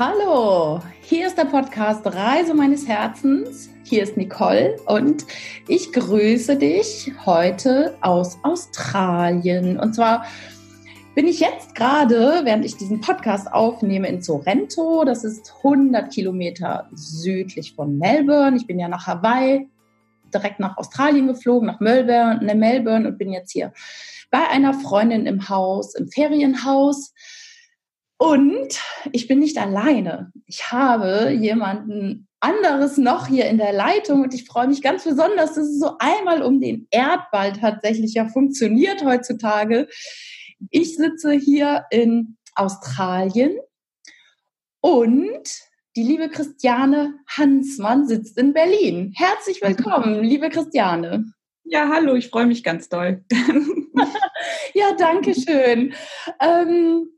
Hallo, hier ist der Podcast Reise meines Herzens. Hier ist Nicole und ich grüße dich heute aus Australien. Und zwar bin ich jetzt gerade, während ich diesen Podcast aufnehme, in Sorrento. Das ist 100 Kilometer südlich von Melbourne. Ich bin ja nach Hawaii, direkt nach Australien geflogen, nach Melbourne, ne, Melbourne und bin jetzt hier bei einer Freundin im Haus, im Ferienhaus. Und ich bin nicht alleine. Ich habe jemanden anderes noch hier in der Leitung und ich freue mich ganz besonders, dass es so einmal um den Erdball tatsächlich ja funktioniert heutzutage. Ich sitze hier in Australien und die liebe Christiane Hansmann sitzt in Berlin. Herzlich willkommen, liebe Christiane. Ja, hallo, ich freue mich ganz doll. ja, danke schön. Ähm,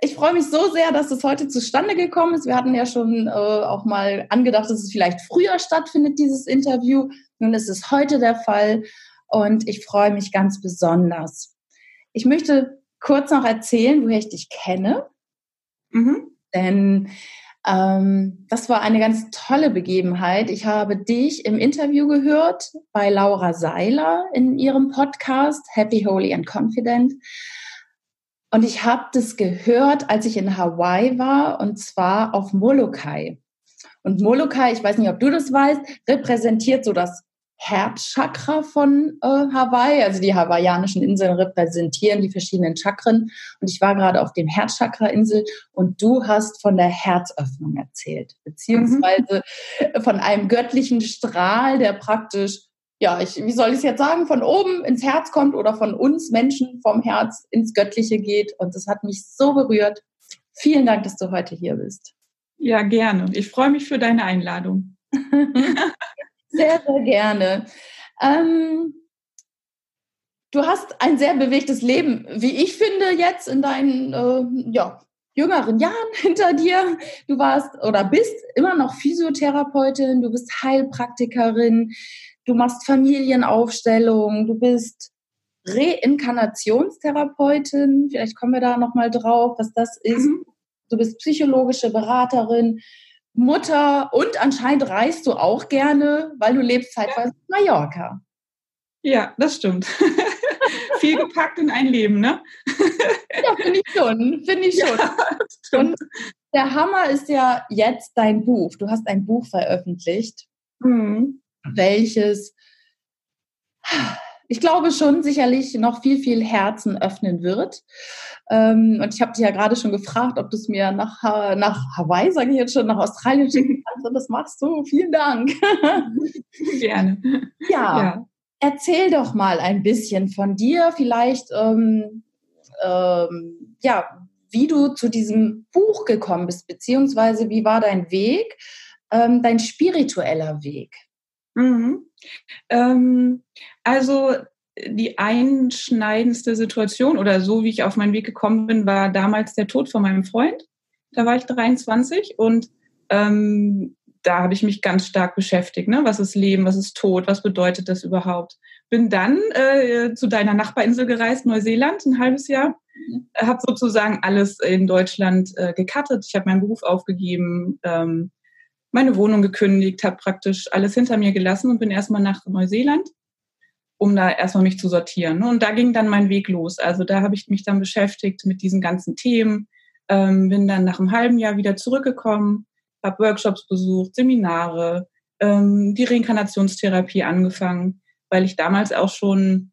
ich freue mich so sehr, dass es heute zustande gekommen ist. Wir hatten ja schon äh, auch mal angedacht, dass es vielleicht früher stattfindet, dieses Interview. Nun ist es heute der Fall und ich freue mich ganz besonders. Ich möchte kurz noch erzählen, woher ich dich kenne. Mhm. Denn ähm, das war eine ganz tolle Begebenheit. Ich habe dich im Interview gehört bei Laura Seiler in ihrem Podcast Happy, Holy and Confident. Und ich habe das gehört, als ich in Hawaii war, und zwar auf Molokai. Und Molokai, ich weiß nicht, ob du das weißt, repräsentiert so das Herzchakra von äh, Hawaii. Also die hawaiianischen Inseln repräsentieren die verschiedenen Chakren. Und ich war gerade auf dem Herzchakra-Insel und du hast von der Herzöffnung erzählt, beziehungsweise mhm. von einem göttlichen Strahl, der praktisch ja, ich, wie soll ich es jetzt sagen, von oben ins Herz kommt oder von uns Menschen vom Herz ins Göttliche geht. Und das hat mich so berührt. Vielen Dank, dass du heute hier bist. Ja, gerne. Ich freue mich für deine Einladung. sehr, sehr gerne. Ähm, du hast ein sehr bewegtes Leben, wie ich finde, jetzt in deinen äh, ja, jüngeren Jahren hinter dir. Du warst oder bist immer noch Physiotherapeutin, du bist Heilpraktikerin, du machst Familienaufstellung, du bist Reinkarnationstherapeutin, vielleicht kommen wir da nochmal drauf, was das ist. Mhm. Du bist psychologische Beraterin, Mutter und anscheinend reist du auch gerne, weil du lebst zeitweise in Mallorca. Ja, das stimmt. Viel gepackt in ein Leben, ne? ja, finde ich schon, finde ich schon. Ja, und der Hammer ist ja jetzt dein Buch. Du hast ein Buch veröffentlicht. Mhm welches, ich glaube schon, sicherlich noch viel, viel Herzen öffnen wird. Ähm, und ich habe dich ja gerade schon gefragt, ob du es mir nach, nach Hawaii, sage ich jetzt schon, nach Australien schicken kannst. Und das machst du. Vielen Dank. Gerne. Ja, ja. Erzähl doch mal ein bisschen von dir, vielleicht, ähm, ähm, ja, wie du zu diesem Buch gekommen bist, beziehungsweise wie war dein Weg, ähm, dein spiritueller Weg? Mhm. Ähm, also die einschneidendste Situation oder so, wie ich auf meinen Weg gekommen bin, war damals der Tod von meinem Freund. Da war ich 23 und ähm, da habe ich mich ganz stark beschäftigt. Ne? Was ist Leben, was ist Tod, was bedeutet das überhaupt? Bin dann äh, zu deiner Nachbarinsel gereist, Neuseeland, ein halbes Jahr. Mhm. Habe sozusagen alles in Deutschland äh, gecuttet. Ich habe meinen Beruf aufgegeben, ähm, meine Wohnung gekündigt, habe praktisch alles hinter mir gelassen und bin erstmal nach Neuseeland, um da erstmal mich zu sortieren. Und da ging dann mein Weg los. Also da habe ich mich dann beschäftigt mit diesen ganzen Themen, ähm, bin dann nach einem halben Jahr wieder zurückgekommen, habe Workshops besucht, Seminare, ähm, die Reinkarnationstherapie angefangen, weil ich damals auch schon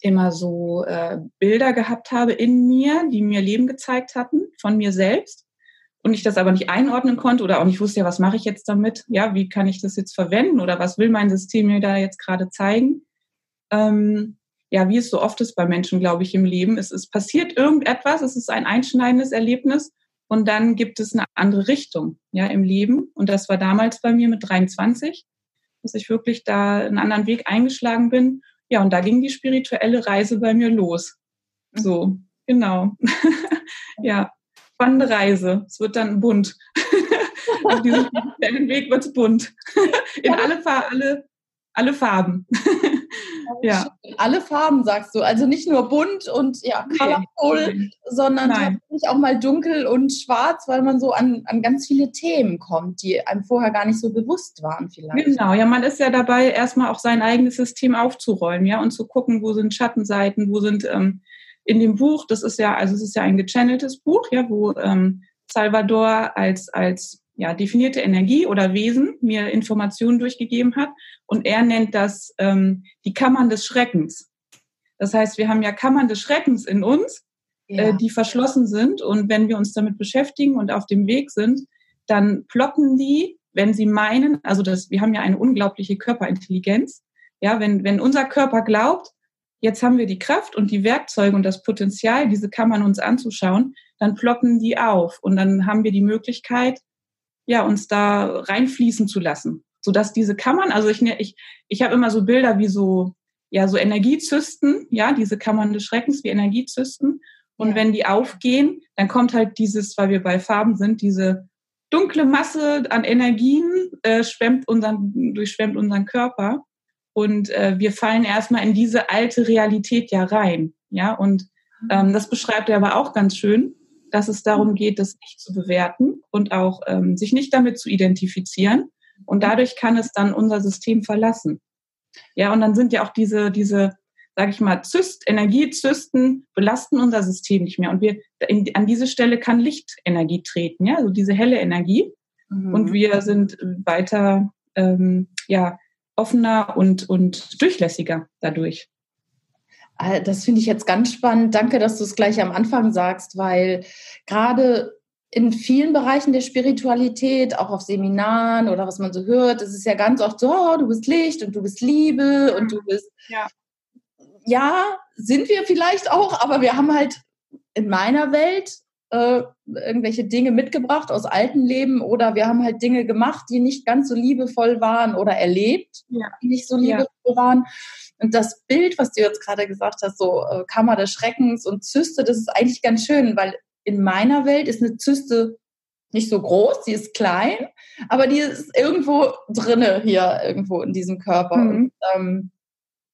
immer so äh, Bilder gehabt habe in mir, die mir Leben gezeigt hatten von mir selbst und ich das aber nicht einordnen konnte oder auch nicht wusste, ja, was mache ich jetzt damit? Ja, wie kann ich das jetzt verwenden oder was will mein System mir da jetzt gerade zeigen? Ähm, ja, wie es so oft ist bei Menschen, glaube ich, im Leben. Es, es passiert irgendetwas, es ist ein einschneidendes Erlebnis und dann gibt es eine andere Richtung ja, im Leben. Und das war damals bei mir mit 23, dass ich wirklich da einen anderen Weg eingeschlagen bin. Ja, und da ging die spirituelle Reise bei mir los. So, genau. ja spannende Reise. Es wird dann bunt. Auf diesem Weg wird es bunt. In alle, alle, alle Farben. ja. Alle Farben sagst du, also nicht nur bunt und ja, colorful, nee. sondern tatsächlich auch mal dunkel und schwarz, weil man so an, an ganz viele Themen kommt, die einem vorher gar nicht so bewusst waren vielleicht. Genau, ja, man ist ja dabei, erstmal auch sein eigenes System aufzuräumen, ja, und zu gucken, wo sind Schattenseiten, wo sind ähm, in dem Buch, das ist ja, also es ist ja ein gechanneltes Buch, ja, wo ähm, Salvador als, als ja, definierte Energie oder Wesen mir Informationen durchgegeben hat. Und er nennt das ähm, die Kammern des Schreckens. Das heißt, wir haben ja Kammern des Schreckens in uns, äh, ja. äh, die verschlossen sind. Und wenn wir uns damit beschäftigen und auf dem Weg sind, dann ploppen die, wenn sie meinen, also das, wir haben ja eine unglaubliche Körperintelligenz. Ja, wenn, wenn unser Körper glaubt, jetzt haben wir die Kraft und die Werkzeuge und das Potenzial, diese Kammern uns anzuschauen, dann ploppen die auf und dann haben wir die Möglichkeit, ja, uns da reinfließen zu lassen, sodass diese Kammern, also ich, ich, ich habe immer so Bilder wie so, ja, so Energiezysten, ja, diese Kammern des Schreckens wie Energiezysten. Und ja. wenn die aufgehen, dann kommt halt dieses, weil wir bei Farben sind, diese dunkle Masse an Energien äh, schwemmt unseren, durchschwemmt unseren Körper. Und äh, wir fallen erstmal in diese alte Realität ja rein. Ja, und ähm, das beschreibt er aber auch ganz schön dass es darum geht, das nicht zu bewerten und auch ähm, sich nicht damit zu identifizieren. Und dadurch kann es dann unser System verlassen. Ja, und dann sind ja auch diese, diese, sage ich mal, Zyst, Energiezysten belasten unser System nicht mehr. Und wir in, an diese Stelle kann Lichtenergie treten, ja, also diese helle Energie. Mhm. Und wir sind weiter ähm, ja, offener und, und durchlässiger dadurch. Äh, das finde ich jetzt ganz spannend. Danke, dass du es gleich am Anfang sagst, weil gerade in vielen Bereichen der Spiritualität, auch auf Seminaren oder was man so hört, ist es ja ganz oft so, oh, du bist Licht und du bist Liebe und du bist. Ja. ja, sind wir vielleicht auch, aber wir haben halt in meiner Welt äh, irgendwelche Dinge mitgebracht aus alten Leben oder wir haben halt Dinge gemacht, die nicht ganz so liebevoll waren oder erlebt, ja. die nicht so liebevoll ja. waren. Und das Bild, was du jetzt gerade gesagt hast, so äh, Kammer des Schreckens und Zyste, das ist eigentlich ganz schön, weil in meiner Welt ist eine Zyste nicht so groß, die ist klein, aber die ist irgendwo drinne hier irgendwo in diesem Körper. Mhm. Und, ähm,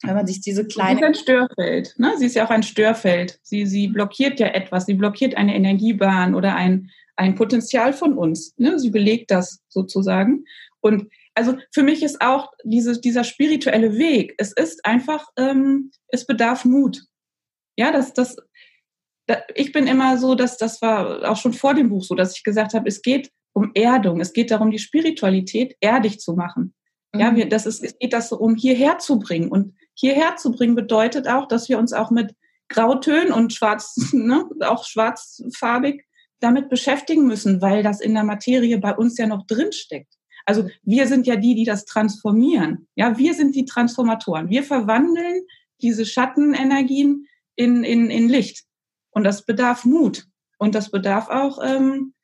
wenn man sich diese kleine. Sie ist ein Störfeld. Ne? Sie ist ja auch ein Störfeld. Sie, sie blockiert ja etwas. Sie blockiert eine Energiebahn oder ein, ein Potenzial von uns. Ne? Sie belegt das sozusagen. Und also für mich ist auch diese, dieser spirituelle Weg, es ist einfach, ähm, es bedarf Mut. Ja, das, das, da, ich bin immer so, dass das war auch schon vor dem Buch so, dass ich gesagt habe, es geht um Erdung, es geht darum, die Spiritualität erdig zu machen. Ja, mhm. wir, das ist, es geht das so um hierher zu bringen. Und hierher zu bringen bedeutet auch, dass wir uns auch mit Grautönen und schwarz, ne, auch schwarzfarbig damit beschäftigen müssen, weil das in der Materie bei uns ja noch drin steckt. Also wir sind ja die, die das transformieren. Ja, wir sind die Transformatoren. Wir verwandeln diese Schattenenergien in, in, in Licht. Und das bedarf Mut. Und das bedarf auch ähm,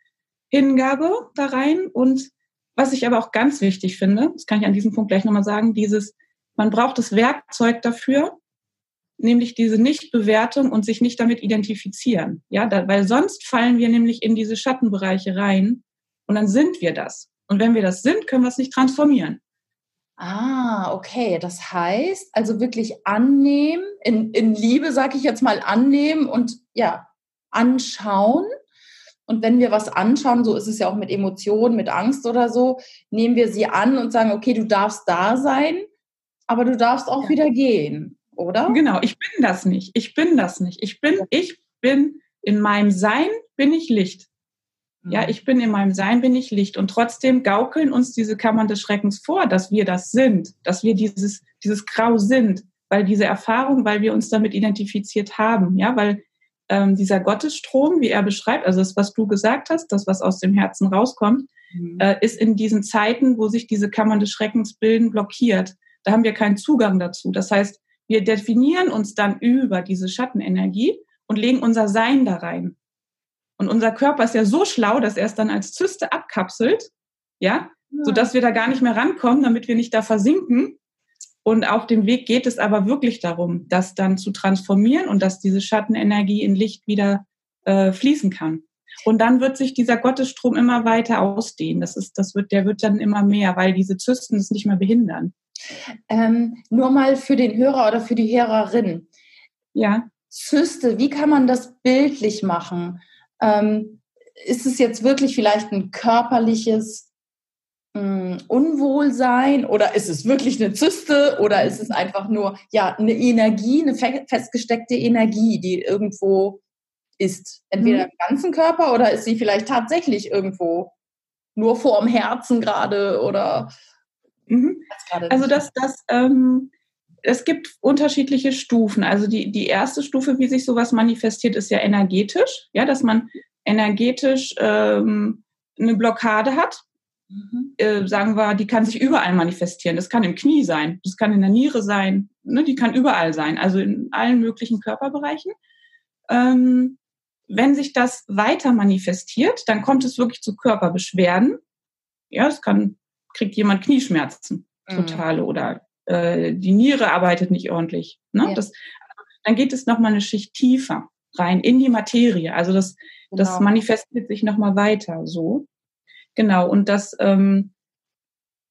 Hingabe da rein. Und was ich aber auch ganz wichtig finde, das kann ich an diesem Punkt gleich nochmal sagen, dieses, man braucht das Werkzeug dafür, nämlich diese Nichtbewertung und sich nicht damit identifizieren. Ja, da, weil sonst fallen wir nämlich in diese Schattenbereiche rein und dann sind wir das. Und wenn wir das sind, können wir es nicht transformieren. Ah, okay. Das heißt, also wirklich annehmen, in, in Liebe, sage ich jetzt mal, annehmen und ja, anschauen. Und wenn wir was anschauen, so ist es ja auch mit Emotionen, mit Angst oder so, nehmen wir sie an und sagen, okay, du darfst da sein, aber du darfst auch ja. wieder gehen, oder? Genau, ich bin das nicht. Ich bin das nicht. Ich bin, ich bin in meinem Sein bin ich Licht. Ja, mhm. ich bin in meinem Sein, bin ich Licht. Und trotzdem gaukeln uns diese Kammern des Schreckens vor, dass wir das sind, dass wir dieses, dieses Grau sind, weil diese Erfahrung, weil wir uns damit identifiziert haben, ja, weil ähm, dieser Gottesstrom, wie er beschreibt, also das, was du gesagt hast, das, was aus dem Herzen rauskommt, mhm. äh, ist in diesen Zeiten, wo sich diese Kammern des Schreckens bilden, blockiert. Da haben wir keinen Zugang dazu. Das heißt, wir definieren uns dann über diese Schattenenergie und legen unser Sein da rein. Und unser Körper ist ja so schlau, dass er es dann als Zyste abkapselt, ja, ja. so dass wir da gar nicht mehr rankommen, damit wir nicht da versinken. Und auf dem Weg geht es aber wirklich darum, das dann zu transformieren und dass diese Schattenenergie in Licht wieder äh, fließen kann. Und dann wird sich dieser Gottesstrom immer weiter ausdehnen. Das ist, das wird, der wird dann immer mehr, weil diese Zysten es nicht mehr behindern. Ähm, nur mal für den Hörer oder für die Hörerin. Ja. Zyste, wie kann man das bildlich machen? Ähm, ist es jetzt wirklich vielleicht ein körperliches mh, hm, Unwohlsein oder ist es wirklich eine Zyste oder ist es einfach nur ja eine Energie, eine festgesteckte Energie, die irgendwo ist? Entweder mhm. im ganzen Körper oder ist sie vielleicht tatsächlich irgendwo nur vorm Herzen gerade oder mhm. also das das ähm, es gibt unterschiedliche Stufen. Also die, die erste Stufe, wie sich sowas manifestiert, ist ja energetisch. Ja, dass man energetisch ähm, eine Blockade hat. Mhm. Äh, sagen wir, die kann sich überall manifestieren. Das kann im Knie sein, das kann in der Niere sein, ne, die kann überall sein, also in allen möglichen Körperbereichen. Ähm, wenn sich das weiter manifestiert, dann kommt es wirklich zu Körperbeschwerden. Ja, es kann, kriegt jemand Knieschmerzen, totale mhm. oder äh, die Niere arbeitet nicht ordentlich. Ne? Ja. Das, dann geht es nochmal eine Schicht tiefer rein in die Materie. Also das, genau. das manifestiert sich nochmal weiter so. Genau. Und das ähm,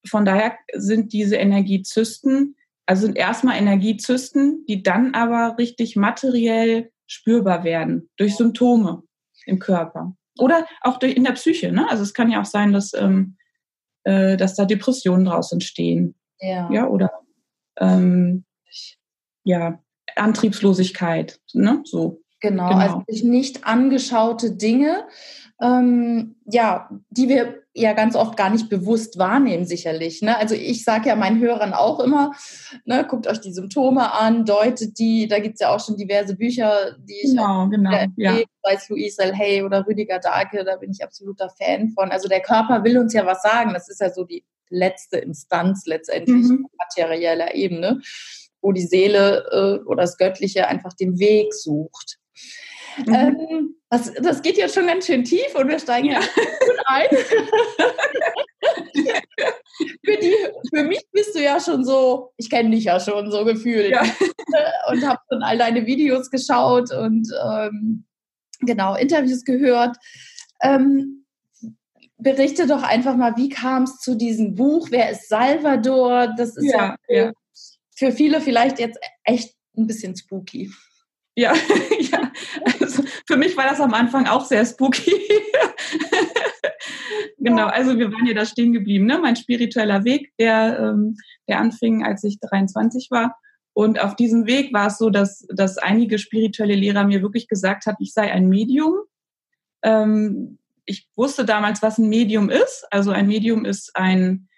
von daher sind diese Energiezysten, also sind erstmal Energiezysten, die dann aber richtig materiell spürbar werden durch Symptome im Körper. Oder auch durch, in der Psyche. Ne? Also es kann ja auch sein, dass, ähm, äh, dass da Depressionen draus entstehen. Ja. ja oder ähm, ja, Antriebslosigkeit, ne? So. Genau, genau. also nicht angeschaute Dinge, ähm, ja, die wir ja ganz oft gar nicht bewusst wahrnehmen, sicherlich. Ne? Also ich sage ja meinen Hörern auch immer, ne, guckt euch die Symptome an, deutet die, da gibt es ja auch schon diverse Bücher, die ich genau, genau, ja. sei es Louise L. Hay oder Rüdiger Dahlke, da bin ich absoluter Fan von. Also der Körper will uns ja was sagen, das ist ja so die letzte Instanz letztendlich mhm. materieller Ebene, wo die Seele äh, oder das Göttliche einfach den Weg sucht. Mhm. Ähm, das, das geht jetzt schon ganz schön tief und wir steigen ja gut ein. für, die, für mich bist du ja schon so, ich kenne dich ja schon so gefühlt ja. und habe schon all deine Videos geschaut und ähm, genau Interviews gehört. Ähm, berichte doch einfach mal, wie kam es zu diesem Buch? Wer ist Salvador? Das ist ja, ja, ja, für viele vielleicht jetzt echt ein bisschen spooky. Ja, ja. Für mich war das am Anfang auch sehr spooky. genau, also wir waren ja da stehen geblieben. Ne? Mein spiritueller Weg, der, ähm, der anfing, als ich 23 war. Und auf diesem Weg war es so, dass, dass einige spirituelle Lehrer mir wirklich gesagt haben, ich sei ein Medium. Ähm, ich wusste damals, was ein Medium ist. Also ein Medium ist ein,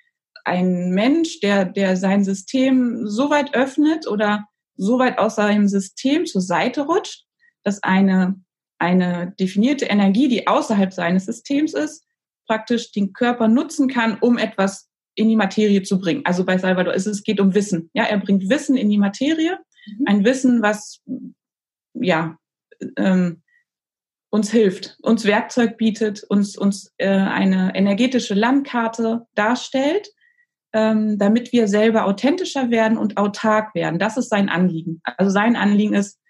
ein Mensch, der, der sein System so weit öffnet oder so weit aus seinem System zur Seite rutscht, dass eine, eine definierte Energie, die außerhalb seines Systems ist, praktisch den Körper nutzen kann, um etwas in die Materie zu bringen. Also bei Salvador ist es geht um Wissen. Ja, er bringt Wissen in die Materie, mhm. ein Wissen, was ja ähm, uns hilft, uns Werkzeug bietet, uns, uns äh, eine energetische Landkarte darstellt, ähm, damit wir selber authentischer werden und autark werden. Das ist sein Anliegen. Also sein Anliegen ist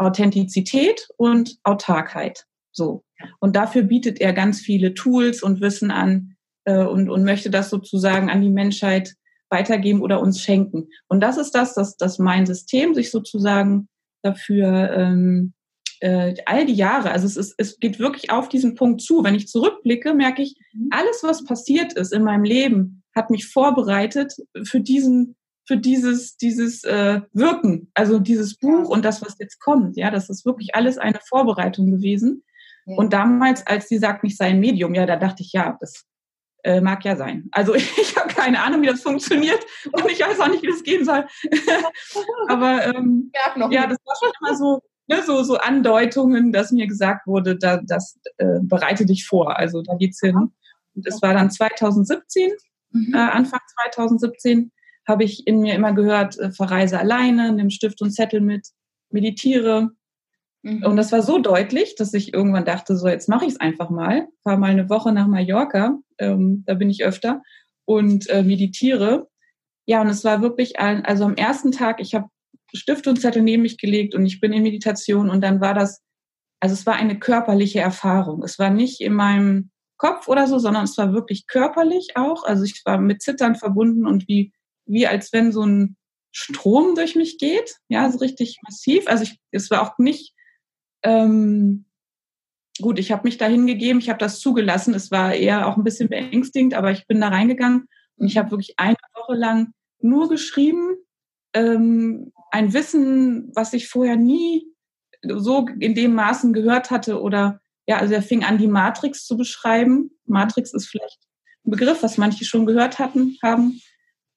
Authentizität und Autarkheit. So. Und dafür bietet er ganz viele Tools und Wissen an äh, und, und möchte das sozusagen an die Menschheit weitergeben oder uns schenken. Und das ist das, dass, dass mein System sich sozusagen dafür ähm, äh, all die Jahre, also es, ist, es geht wirklich auf diesen Punkt zu. Wenn ich zurückblicke, merke ich, mhm. alles, was passiert ist in meinem Leben, hat mich vorbereitet für diesen, für dieses, dieses äh, Wirken, also dieses Buch und das, was jetzt kommt. Ja, das ist wirklich alles eine Vorbereitung gewesen. Ja. Und damals, als sie sagt, ich sei ein Medium, ja, da dachte ich, ja, das äh, mag ja sein. Also ich, ich habe keine Ahnung, wie das funktioniert und ich weiß auch nicht, wie das gehen soll. Aber ähm, ja, das war schon immer so, ne, so, so Andeutungen, dass mir gesagt wurde, da, das äh, bereite dich vor. Also da geht's hin. Und es war dann 2017, mhm. äh, Anfang 2017, habe ich in mir immer gehört, äh, verreise alleine, nimm Stift und Zettel mit, meditiere. Mhm. Und das war so deutlich, dass ich irgendwann dachte, so jetzt mache ich es einfach mal, fahre mal eine Woche nach Mallorca, ähm, da bin ich öfter und äh, meditiere. Ja, und es war wirklich, ein, also am ersten Tag, ich habe Stift und Zettel neben mich gelegt und ich bin in Meditation und dann war das, also es war eine körperliche Erfahrung. Es war nicht in meinem Kopf oder so, sondern es war wirklich körperlich auch. Also ich war mit Zittern verbunden und wie, wie als wenn so ein Strom durch mich geht, ja, so richtig massiv. Also ich, es war auch nicht ähm, gut. Ich habe mich da hingegeben, ich habe das zugelassen. Es war eher auch ein bisschen beängstigend, aber ich bin da reingegangen und ich habe wirklich eine Woche lang nur geschrieben, ähm, ein Wissen, was ich vorher nie so in dem Maßen gehört hatte oder ja, also er fing an, die Matrix zu beschreiben. Matrix ist vielleicht ein Begriff, was manche schon gehört hatten, haben.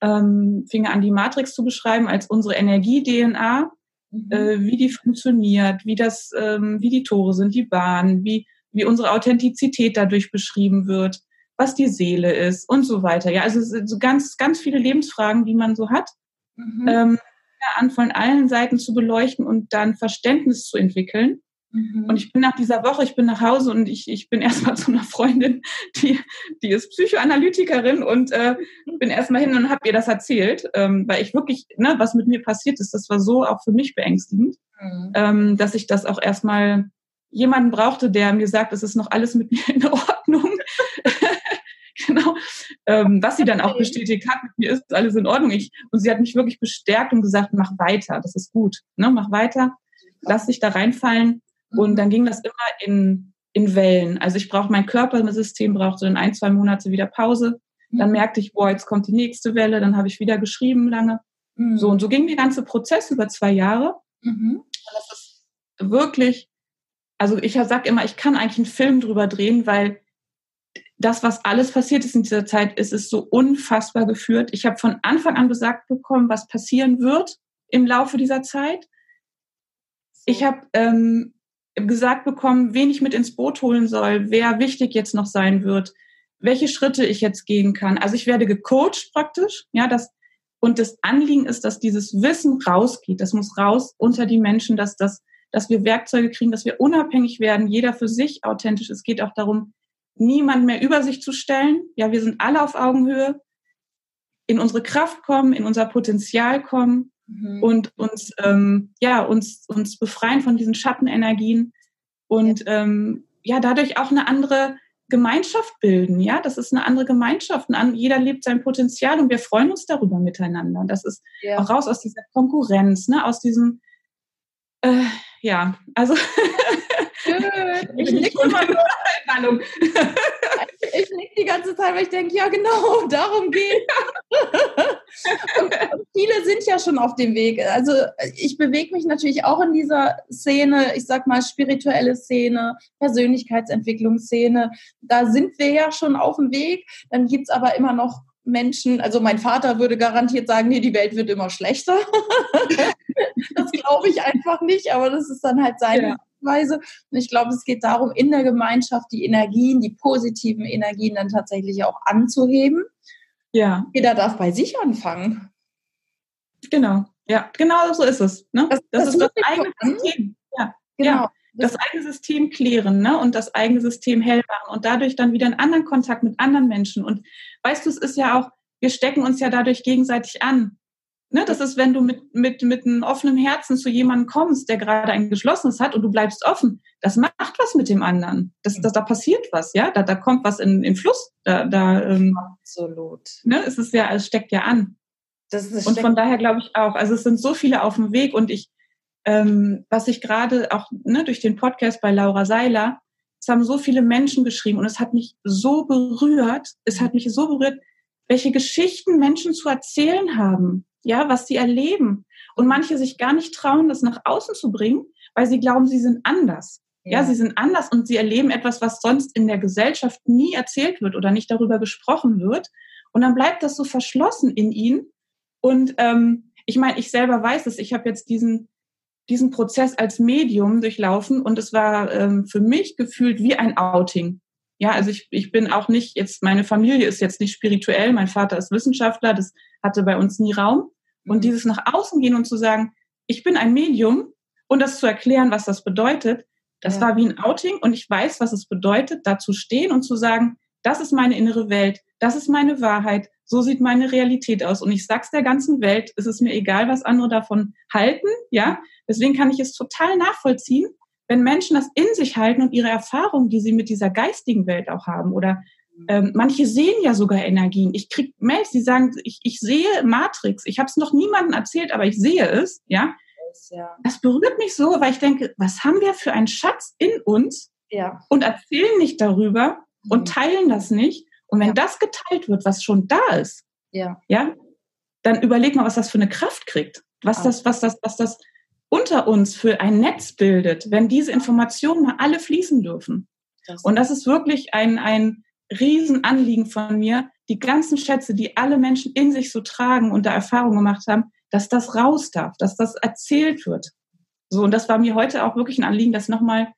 Ähm, fing an, die Matrix zu beschreiben als unsere Energie-DNA, mhm. äh, wie die funktioniert, wie das, ähm, wie die Tore sind, die Bahnen, wie, wie unsere Authentizität dadurch beschrieben wird, was die Seele ist und so weiter. Ja, also so ganz, ganz viele Lebensfragen, die man so hat. Mhm. Ähm, an von allen Seiten zu beleuchten und dann Verständnis zu entwickeln. Mhm. Und ich bin nach dieser Woche, ich bin nach Hause und ich, ich bin erstmal zu einer Freundin, die, die ist Psychoanalytikerin und äh, bin erstmal hin und habe ihr das erzählt, ähm, weil ich wirklich, ne, was mit mir passiert ist, das war so auch für mich beängstigend, mhm. ähm, dass ich das auch erstmal jemanden brauchte, der mir sagt, es ist noch alles mit mir in Ordnung. genau. Ähm, was sie dann auch bestätigt hat, mit mir ist alles in Ordnung. Ich, und sie hat mich wirklich bestärkt und gesagt, mach weiter, das ist gut. Ne? Mach weiter, lass dich da reinfallen. Und mhm. dann ging das immer in, in Wellen. Also ich brauche mein Körpersystem, brauchte dann ein, zwei Monate wieder Pause. Dann mhm. merkte ich, boah, jetzt kommt die nächste Welle, dann habe ich wieder geschrieben lange. Mhm. So, und so ging der ganze Prozess über zwei Jahre. Mhm. Und das ist wirklich, also ich sage immer, ich kann eigentlich einen Film drüber drehen, weil das, was alles passiert ist in dieser Zeit, ist es so unfassbar geführt. Ich habe von Anfang an gesagt bekommen, was passieren wird im Laufe dieser Zeit. Ich habe ähm, gesagt bekommen, wen ich mit ins Boot holen soll, wer wichtig jetzt noch sein wird, welche Schritte ich jetzt gehen kann. Also ich werde gecoacht praktisch, ja, das und das Anliegen ist, dass dieses Wissen rausgeht. Das muss raus unter die Menschen, dass das, dass wir Werkzeuge kriegen, dass wir unabhängig werden, jeder für sich authentisch. Es geht auch darum, niemand mehr über sich zu stellen. Ja, wir sind alle auf Augenhöhe, in unsere Kraft kommen, in unser Potenzial kommen mhm. und uns, ähm, ja, uns, uns befreien von diesen Schattenenergien und ja. Ähm, ja, dadurch auch eine andere Gemeinschaft bilden. Ja, das ist eine andere Gemeinschaft. Ein, jeder lebt sein Potenzial und wir freuen uns darüber miteinander. Das ist ja. auch raus aus dieser Konkurrenz, ne, aus diesem, äh, ja, also ich nick immer nur Ahnung. Ich nick die ganze Zeit, weil ich denke, ja genau, darum geht und, viele sind ja schon auf dem Weg. Also ich bewege mich natürlich auch in dieser Szene, ich sag mal spirituelle Szene, Persönlichkeitsentwicklungsszene. Da sind wir ja schon auf dem Weg. Dann gibt es aber immer noch Menschen, also mein Vater würde garantiert sagen, nee, die Welt wird immer schlechter. das glaube ich einfach nicht, aber das ist dann halt seine ja. Weise. Und ich glaube, es geht darum, in der Gemeinschaft die Energien, die positiven Energien dann tatsächlich auch anzuheben. Ja. Jeder darf bei sich anfangen. Genau. Ja, genau so ist es. Ne? Das, das, das ist das eigene System. Ja. Genau. Ja. Das eigene System klären ne? und das eigene System hell machen und dadurch dann wieder einen anderen Kontakt mit anderen Menschen. Und weißt du, es ist ja auch, wir stecken uns ja dadurch gegenseitig an. Ne, das ist, wenn du mit, mit, mit einem offenen Herzen zu jemandem kommst, der gerade ein geschlossenes hat und du bleibst offen. Das macht was mit dem anderen. Das, das, da passiert was, ja. Da, da kommt was in, in Fluss. Da, da, ähm, Absolut. Ne, es ist ja, es steckt ja an. Das ist, und von daher glaube ich auch, also es sind so viele auf dem Weg und ich, ähm, was ich gerade auch ne, durch den Podcast bei Laura Seiler, es haben so viele Menschen geschrieben und es hat mich so berührt, es hat mich so berührt, welche Geschichten Menschen zu erzählen haben ja, was sie erleben. Und manche sich gar nicht trauen, das nach außen zu bringen, weil sie glauben, sie sind anders. Ja. ja, sie sind anders und sie erleben etwas, was sonst in der Gesellschaft nie erzählt wird oder nicht darüber gesprochen wird. Und dann bleibt das so verschlossen in ihnen. Und ähm, ich meine, ich selber weiß es. Ich habe jetzt diesen diesen Prozess als Medium durchlaufen und es war ähm, für mich gefühlt wie ein Outing. Ja, also ich, ich bin auch nicht jetzt, meine Familie ist jetzt nicht spirituell, mein Vater ist Wissenschaftler, das hatte bei uns nie Raum. Und mhm. dieses nach außen gehen und zu sagen, ich bin ein Medium und das zu erklären, was das bedeutet, das ja. war wie ein Outing und ich weiß, was es bedeutet, da zu stehen und zu sagen, das ist meine innere Welt, das ist meine Wahrheit, so sieht meine Realität aus. Und ich sag's der ganzen Welt, es ist mir egal, was andere davon halten, ja. Deswegen kann ich es total nachvollziehen, wenn Menschen das in sich halten und ihre Erfahrungen, die sie mit dieser geistigen Welt auch haben oder Ähm, manche sehen ja sogar Energien. Ich krieg Mails, die sagen, ich, ich sehe Matrix. Ich habe es noch niemandem erzählt, aber ich sehe es. Ja, das berührt mich so, weil ich denke, was haben wir für einen Schatz in uns? Ja. Und erzählen nicht darüber und mhm. teilen das nicht. Und wenn ja. das geteilt wird, was schon da ist, ja, ja, dann überleg mal, was das für eine Kraft kriegt. Was ah. das, was das, was das unter uns für ein Netz bildet, wenn diese Informationen mal alle fließen dürfen. Das und das ist wirklich ein, ein Riesenanliegen von mir, die ganzen Schätze, die alle Menschen in sich so tragen und da Erfahrungen gemacht haben, dass das raus darf, dass das erzählt wird. So, und das war mir heute auch wirklich ein Anliegen, das nochmal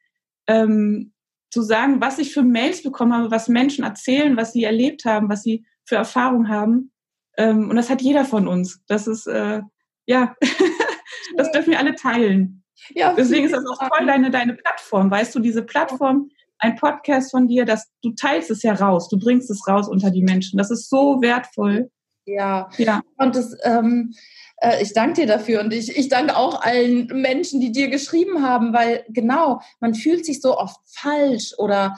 ähm, zu sagen, was ich für Mails bekommen habe, was Menschen erzählen, was sie erlebt haben, was sie für Erfahrungen haben. Ähm, und das hat jeder von uns. Das ist, äh, ja, das dürfen wir alle teilen. Ja, Deswegen ist das auch toll, deine, deine Plattform. Weißt du, diese Plattform, ein Podcast von dir, dass du teilst es ja raus, du bringst es raus unter die Menschen. Das ist so wertvoll. Ja, ja. Und das, ähm, äh, ich danke dir dafür und ich, ich danke auch allen Menschen, die dir geschrieben haben, weil genau, man fühlt sich so oft falsch oder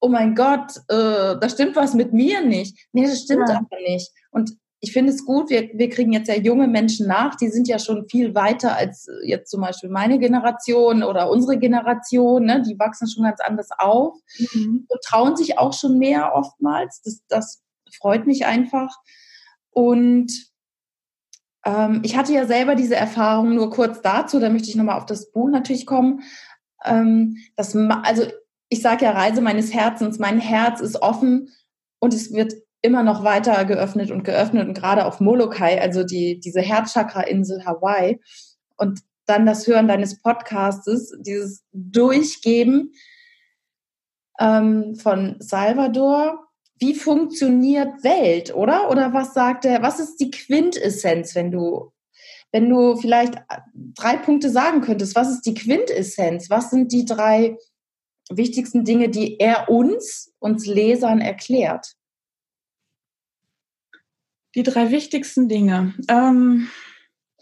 oh mein Gott, äh, da stimmt was mit mir nicht. Nee, das stimmt ja. aber nicht. Und ich finde es gut, wir, wir kriegen jetzt ja junge Menschen nach, die sind ja schon viel weiter als jetzt zum Beispiel meine Generation oder unsere Generation, ne? die wachsen schon ganz anders auf mhm. und trauen sich auch schon mehr oftmals. Das, das freut mich einfach. Und ähm, ich hatte ja selber diese Erfahrung nur kurz dazu, da möchte ich nochmal auf das Buch natürlich kommen. Ähm, das, also ich sage ja Reise meines Herzens, mein Herz ist offen und es wird immer noch weiter geöffnet und geöffnet und gerade auf Molokai, also die, diese Herzchakra-Insel Hawaii und dann das Hören deines Podcastes, dieses Durchgeben ähm, von Salvador wie funktioniert Welt, oder? Oder was sagt er, was ist die Quintessenz, wenn du, wenn du vielleicht drei Punkte sagen könntest, was ist die Quintessenz? Was sind die drei wichtigsten Dinge, die er uns, uns Lesern erklärt? Die drei wichtigsten Dinge. Ähm,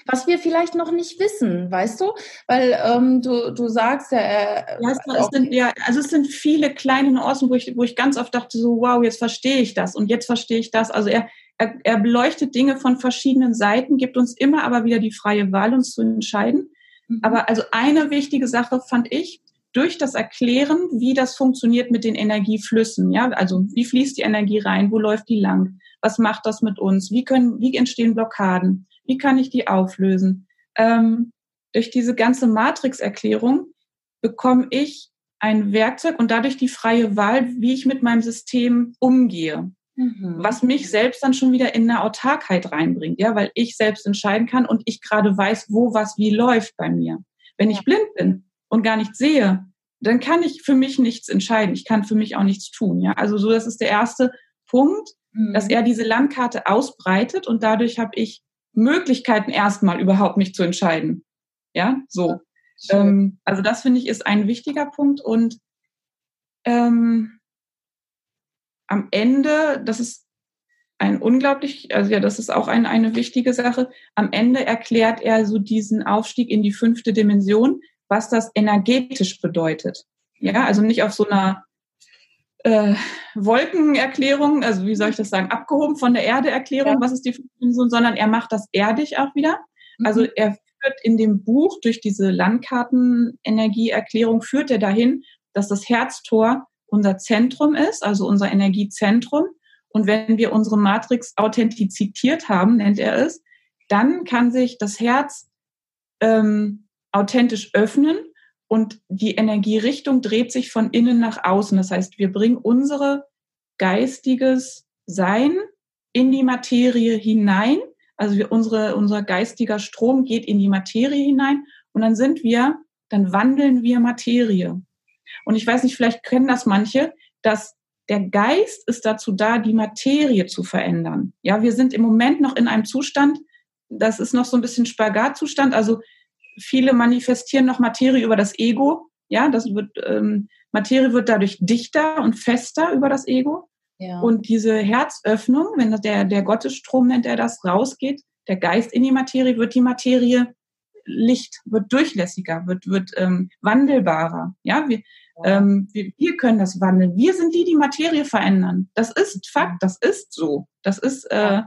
was wir vielleicht noch nicht wissen, weißt du? Weil ähm, du, du sagst ja, äh, ja, es, sind, ja, also es sind viele kleine Nuancen, wo ich, wo ich ganz oft dachte, so, wow, jetzt verstehe ich das und jetzt verstehe ich das. Also er, er, er beleuchtet Dinge von verschiedenen Seiten, gibt uns immer aber wieder die freie Wahl, uns zu entscheiden. Mhm. Aber also eine wichtige Sache fand ich, durch das Erklären, wie das funktioniert mit den Energieflüssen, ja, also wie fließt die Energie rein, wo läuft die lang, was macht das mit uns, wie können, wie entstehen Blockaden, wie kann ich die auflösen? Ähm, durch diese ganze Matrix-Erklärung bekomme ich ein Werkzeug und dadurch die freie Wahl, wie ich mit meinem System umgehe. Mhm. Was mich selbst dann schon wieder in eine Autarkheit reinbringt, ja, weil ich selbst entscheiden kann und ich gerade weiß, wo was wie läuft bei mir. Wenn ich blind bin und gar nichts sehe, dann kann ich für mich nichts entscheiden. Ich kann für mich auch nichts tun, ja. Also so, das ist der erste Punkt, mhm. dass er diese Landkarte ausbreitet und dadurch habe ich Möglichkeiten erstmal überhaupt mich zu entscheiden. Ja, so. Ähm, also das finde ich ist ein wichtiger Punkt und ähm, am Ende, das ist ein unglaublich, also ja, das ist auch ein, eine wichtige Sache. Am Ende erklärt er so diesen Aufstieg in die fünfte Dimension, was das energetisch bedeutet. Ja, also nicht auf so einer äh, Wolkenerklärung, also wie soll ich das sagen, abgehoben von der Erde-Erklärung, ja. was ist die Dimension, sondern er macht das erdig auch wieder. Mhm. Also er führt in dem Buch durch diese Landkartenenergieerklärung, führt er dahin, dass das Herztor unser Zentrum ist, also unser Energiezentrum. Und wenn wir unsere Matrix authentiziert haben, nennt er es, dann kann sich das Herz ähm, authentisch öffnen und die Energierichtung dreht sich von innen nach außen. Das heißt, wir bringen unsere geistiges Sein in die Materie hinein. Also wir, unsere, unser geistiger Strom geht in die Materie hinein und dann sind wir, dann wandeln wir Materie. Und ich weiß nicht, vielleicht kennen das manche, dass der Geist ist dazu da, die Materie zu verändern. Ja, wir sind im Moment noch in einem Zustand, das ist noch so ein bisschen Spagatzustand. Also viele manifestieren noch Materie über das Ego. Ja, das wird, ähm, Materie wird dadurch dichter und fester über das Ego. Ja. Und diese Herzöffnung, wenn der, der Gottesstrom nennt er das, rausgeht, der Geist in die Materie, wird die Materie Licht, wird durchlässiger, wird, wird ähm, wandelbarer. Ja, wir, Ähm, wir, wir, können das wandeln. Wir sind die, die Materie verändern. Das ist Fakt, das ist so. Das ist, äh,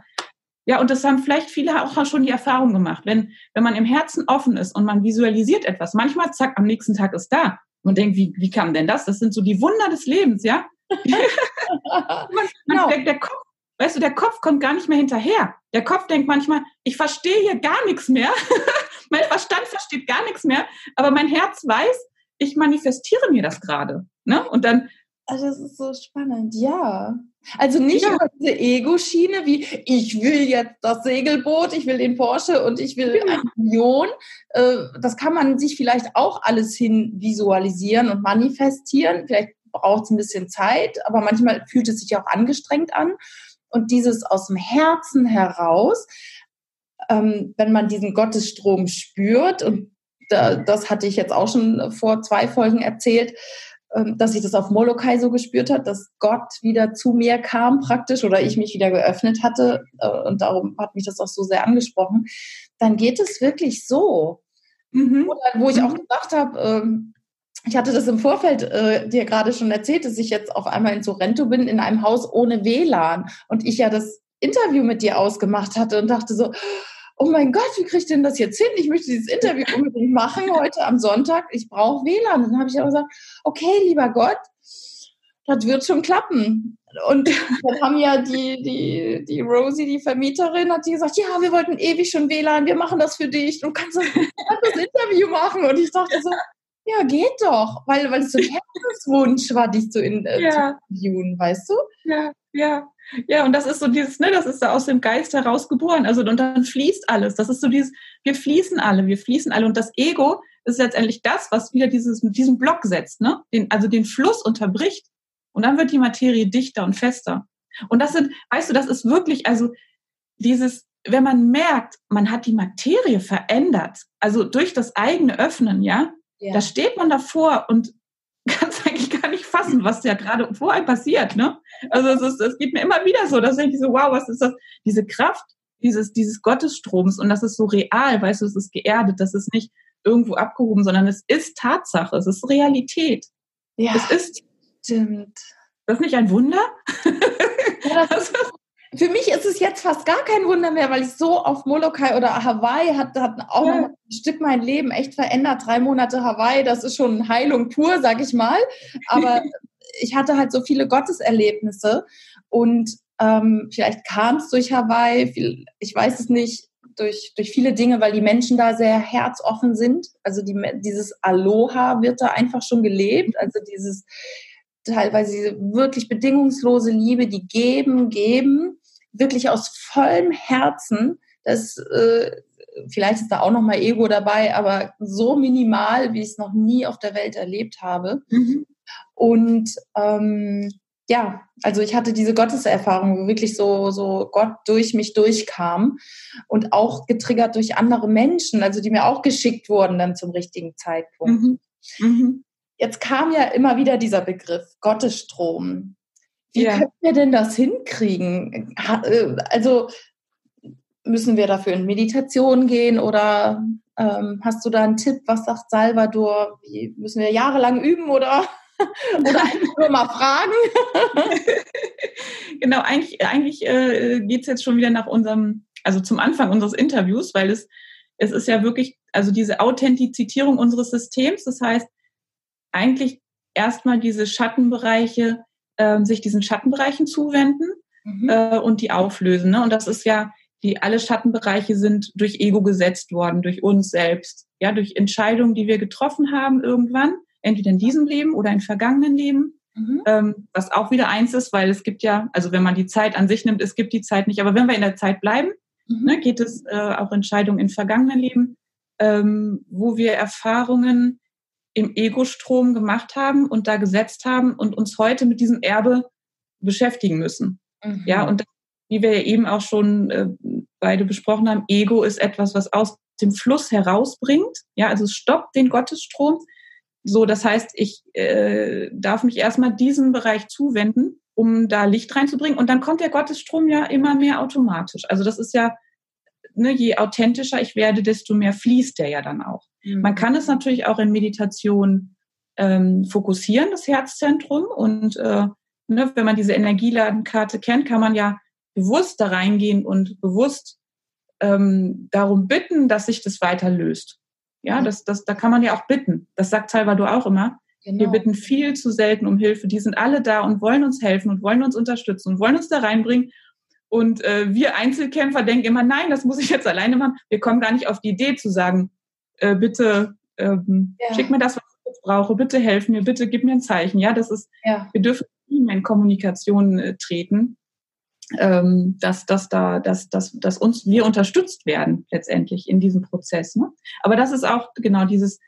ja, und das haben vielleicht viele auch schon die Erfahrung gemacht. Wenn, wenn man im Herzen offen ist und man visualisiert etwas, manchmal, zack, am nächsten Tag ist da. Man denkt, wie, wie kam denn das? Das sind so die Wunder des Lebens, ja? man, man, genau. der, der Kopf Weißt du, der Kopf kommt gar nicht mehr hinterher. Der Kopf denkt manchmal, ich verstehe hier gar nichts mehr. mein Verstand versteht gar nichts mehr. Aber mein Herz weiß, ich manifestiere mir das gerade. Ne? Und dann. Also das ist so spannend, ja. Also nicht ja. über diese Ego-Schiene wie ich will jetzt das Segelboot, ich will den Porsche und ich will eine Million. Äh, das kann man sich vielleicht auch alles hin visualisieren und manifestieren. Vielleicht braucht es ein bisschen Zeit, aber manchmal fühlt es sich auch angestrengt an und dieses aus dem Herzen heraus, ähm, wenn man diesen Gottesstrom spürt, und da, das hatte ich jetzt auch schon vor zwei Folgen erzählt, dass ich das auf Molokai so gespürt hat, dass Gott wieder zu mir kam praktisch oder ich mich wieder geöffnet hatte äh, und darum hat mich das auch so sehr angesprochen, dann geht es wirklich so. Mhm. Oder wo ich auch mhm. gedacht habe, ähm, ich hatte das im Vorfeld äh, dir gerade schon erzählt, dass ich jetzt auf einmal in Sorrento bin, in einem Haus ohne WLAN. Und ich ja das Interview mit dir ausgemacht hatte und dachte so, oh mein Gott, wie kriege ich denn das jetzt hin? Ich möchte dieses Interview unbedingt machen heute am Sonntag. Ich brauche WLAN. Und dann habe ich aber gesagt, okay, lieber Gott, das wird schon klappen. Und dann haben ja die, die, die Rosie, die Vermieterin, hat die gesagt, ja, wir wollten ewig schon WLAN, wir machen das für dich, du kannst das, kannst das Interview machen. Und ich dachte so, ja, geht doch, weil, weil es so ein Herzenswunsch war, dich zu, in, äh, ja. zu interviewen, weißt du? Ja, ja. Ja, und das ist so dieses, ne, das ist da aus dem Geist heraus geboren. Also, und dann fließt alles. Das ist so dieses, wir fließen alle, wir fließen alle. Und das Ego ist letztendlich das, was wieder dieses, mit diesem Block setzt, ne? Den, also den Fluss unterbricht. Und dann wird die Materie dichter und fester. Und das sind, weißt du, das ist wirklich, also dieses, wenn man merkt, man hat die Materie verändert, also durch das eigene Öffnen, ja, ja. Da steht man davor und kann es eigentlich gar nicht fassen, was ja gerade vor einem passiert. Ne? Also es, ist, es geht mir immer wieder so, dass ich so, wow, was ist das? Diese Kraft dieses, dieses Gottesstroms und das ist so real, weißt du, es ist geerdet, das ist nicht irgendwo abgehoben, sondern es ist Tatsache, es ist Realität. Ja, es ist, stimmt. Das ist nicht ein Wunder? Ja, das, ist, für mich ist es jetzt fast gar kein Wunder mehr, weil ich so auf Molokai oder Hawaii hat, hat auch ja. ein Stück mein Leben echt verändert. Drei Monate Hawaii, das ist schon Heilung pur, sag ich mal. Aber ich hatte halt so viele Gotteserlebnisse und ähm, vielleicht kam es durch Hawaii, ich weiß es nicht, durch, durch viele Dinge, weil die Menschen da sehr herzoffen sind. Also die, dieses Aloha wird da einfach schon gelebt. Also dieses teilweise diese wirklich bedingungslose Liebe, die geben, geben wirklich aus vollem Herzen, das äh, vielleicht ist da auch noch mal Ego dabei, aber so minimal, wie ich es noch nie auf der Welt erlebt habe. Mhm. Und ähm, ja, also ich hatte diese Gotteserfahrung, wo wirklich so, so Gott durch mich durchkam und auch getriggert durch andere Menschen, also die mir auch geschickt wurden dann zum richtigen Zeitpunkt. Mhm. Mhm. Jetzt kam ja immer wieder dieser Begriff Gottesstrom. Wie ja. können wir denn das hinkriegen? Äh, also müssen wir dafür in Meditation gehen oder ähm, hast du da einen Tipp? Was sagt Salvador? Wie, müssen wir jahrelang üben oder, oder einfach nur mal fragen? genau, eigentlich, eigentlich äh, geht es jetzt schon wieder nach unserem, also zum Anfang unseres Interviews, weil es, es ist ja wirklich, also diese Authentizitierung unseres Systems, das heißt, eigentlich erstmal diese Schattenbereiche äh, sich diesen Schattenbereichen zuwenden mhm. äh, und die auflösen. Ne? Und das ist ja, die alle Schattenbereiche sind durch Ego gesetzt worden, durch uns selbst, ja, durch Entscheidungen, die wir getroffen haben irgendwann, entweder in diesem Leben oder in vergangenen Leben. Mhm. Ähm, was auch wieder eins ist, weil es gibt ja, also wenn man die Zeit an sich nimmt, es gibt die Zeit nicht, aber wenn wir in der Zeit bleiben, mhm. ne, geht es äh, auch Entscheidungen in vergangenen Leben, ähm, wo wir Erfahrungen im Ego-Strom gemacht haben und da gesetzt haben und uns heute mit diesem Erbe beschäftigen müssen. Mhm. Ja, und das, wie wir ja eben auch schon äh, beide besprochen haben, Ego ist etwas, was aus dem Fluss herausbringt. Ja, also es stoppt den Gottesstrom. So, das heißt, ich äh, darf mich erstmal diesem Bereich zuwenden, um da Licht reinzubringen. Und dann kommt der Gottesstrom ja immer mehr automatisch. Also das ist ja, ne, je authentischer ich werde, desto mehr fließt der ja dann auch. Mhm. Man kann es natürlich auch in Meditation ähm, fokussieren, das Herzzentrum. Und äh, ne, wenn man diese Energieladenkarte kennt, kann man ja bewusst da reingehen und bewusst ähm, darum bitten, dass sich das weiter löst. Ja, mhm. das, das, da kann man ja auch bitten. Das sagt Salvador auch immer. Genau. Wir bitten viel zu selten um Hilfe. Die sind alle da und wollen uns helfen und wollen uns unterstützen und wollen uns da reinbringen. Und äh, wir Einzelkämpfer denken immer, nein, das muss ich jetzt alleine machen. Wir kommen gar nicht auf die Idee zu sagen, äh, bitte ähm, ja. schick mir das, was ich jetzt brauche, bitte helf mir, bitte gib mir ein Zeichen. Ja, das ist, ja. wir dürfen nie mehr in Kommunikation äh, treten, ähm, dass, dass, da, dass, dass, dass uns wir unterstützt werden letztendlich in diesem Prozess. Ne? Aber das ist auch genau dieses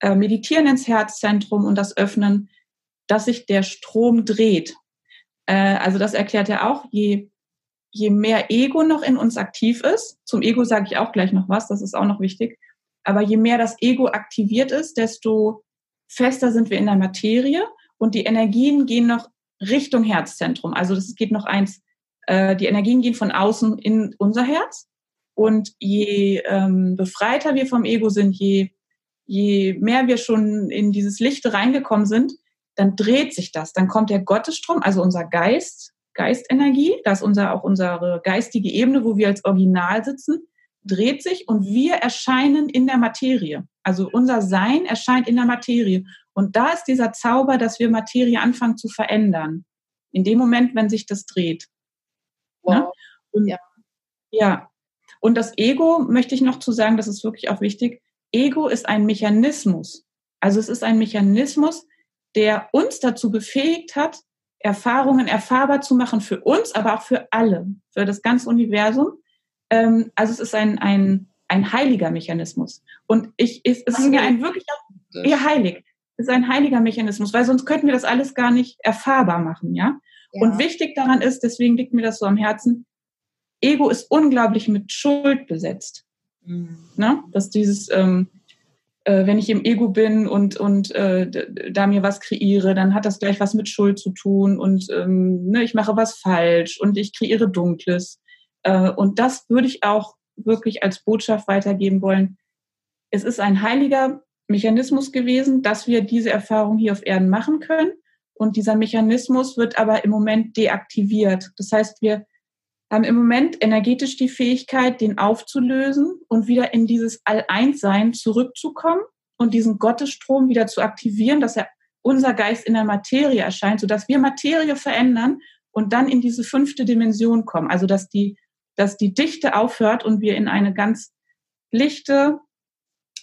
äh, Meditieren ins Herzzentrum und das Öffnen, dass sich der Strom dreht. Äh, also das erklärt er auch, je, je mehr Ego noch in uns aktiv ist, zum Ego sage ich auch gleich noch was, das ist auch noch wichtig, aber je mehr das Ego aktiviert ist, desto fester sind wir in der Materie und die Energien gehen noch Richtung Herzzentrum. Also das geht noch eins, äh, die Energien gehen von außen in unser Herz. Und je ähm, befreiter wir vom Ego sind, je, je mehr wir schon in dieses Licht reingekommen sind, dann dreht sich das. Dann kommt der Gottesstrom, also unser Geist, Geistenergie, das ist unser, auch unsere geistige Ebene, wo wir als Original sitzen, dreht sich und wir erscheinen in der Materie. Also unser Sein erscheint in der Materie. Und da ist dieser Zauber, dass wir Materie anfangen zu verändern. In dem Moment, wenn sich das dreht. Wow. Ne? Und, ja. ja. Und das Ego möchte ich noch zu sagen, das ist wirklich auch wichtig. Ego ist ein Mechanismus. Also es ist ein Mechanismus, der uns dazu befähigt hat, Erfahrungen erfahrbar zu machen für uns, aber auch für alle, für das ganze Universum ähm, also es ist ein, ein, ein heiliger Mechanismus. Und ich, es, es ist mir ein wirklich eher heilig. Es ist ein heiliger Mechanismus, weil sonst könnten wir das alles gar nicht erfahrbar machen, ja? ja? Und wichtig daran ist, deswegen liegt mir das so am Herzen, Ego ist unglaublich mit Schuld besetzt. Mhm. Ne? Dass dieses, ähm, äh, wenn ich im Ego bin und, und äh, da mir was kreiere, dann hat das gleich was mit Schuld zu tun und ähm, ne, ich mache was falsch und ich kreiere Dunkles. Äh, und das würde ich auch wirklich als Botschaft weitergeben wollen. Es ist ein heiliger Mechanismus gewesen, dass wir diese Erfahrung hier auf Erden machen können. Und dieser Mechanismus wird aber im Moment deaktiviert. Das heißt, wir haben im Moment energetisch die Fähigkeit, den aufzulösen und wieder in dieses All-Eins-Sein zurückzukommen und diesen Gottesstrom wieder zu aktivieren, dass er unser Geist in der Materie erscheint, sodass wir Materie verändern und dann in diese fünfte Dimension kommen. Also, dass die dass die Dichte aufhört und wir in eine ganz lichte,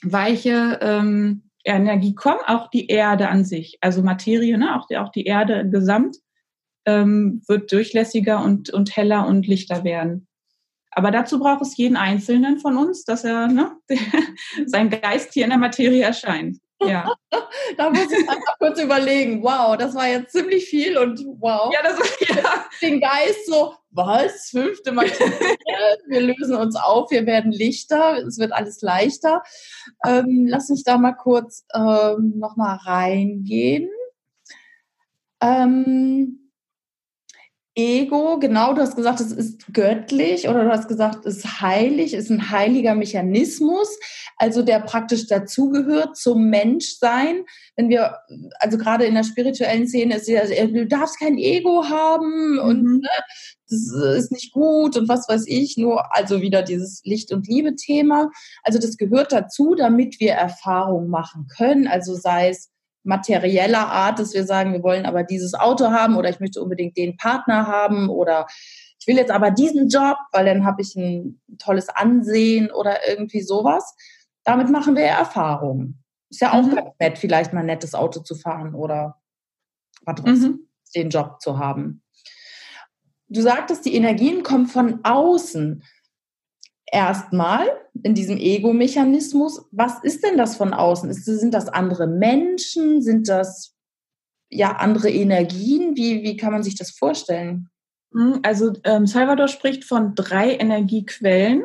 weiche ähm, Energie kommen, auch die Erde an sich, also Materie, ne, auch, die, auch die Erde gesamt ähm, wird durchlässiger und, und heller und lichter werden. Aber dazu braucht es jeden Einzelnen von uns, dass er ne, sein Geist hier in der Materie erscheint. Ja. da muss ich einfach kurz überlegen. Wow, das war jetzt ziemlich viel und wow. Ja, das ist, ja. Den Geist so, was? Fünfte Materie? wir lösen uns auf, wir werden lichter, es wird alles leichter. Ähm, lass mich da mal kurz ähm, nochmal reingehen. Ähm, Ego, genau, du hast gesagt, es ist göttlich oder du hast gesagt, es ist heilig, es ist ein heiliger Mechanismus, also der praktisch dazugehört zum Menschsein. Wenn wir, also gerade in der spirituellen Szene ist ja, du darfst kein Ego haben und mhm. ne, das ist nicht gut und was weiß ich, nur also wieder dieses Licht- und Liebe-Thema. Also das gehört dazu, damit wir Erfahrung machen können, also sei es materieller Art, dass wir sagen, wir wollen aber dieses Auto haben oder ich möchte unbedingt den Partner haben oder ich will jetzt aber diesen Job, weil dann habe ich ein tolles Ansehen oder irgendwie sowas. Damit machen wir Erfahrungen. Ist ja auch mhm. ganz nett, vielleicht mal ein nettes Auto zu fahren oder was mhm. den Job zu haben. Du sagtest, die Energien kommen von außen erstmal in diesem Ego-Mechanismus, was ist denn das von außen? Ist, sind das andere Menschen? Sind das ja andere Energien? Wie, wie kann man sich das vorstellen? Hm, also ähm, Salvador spricht von drei Energiequellen,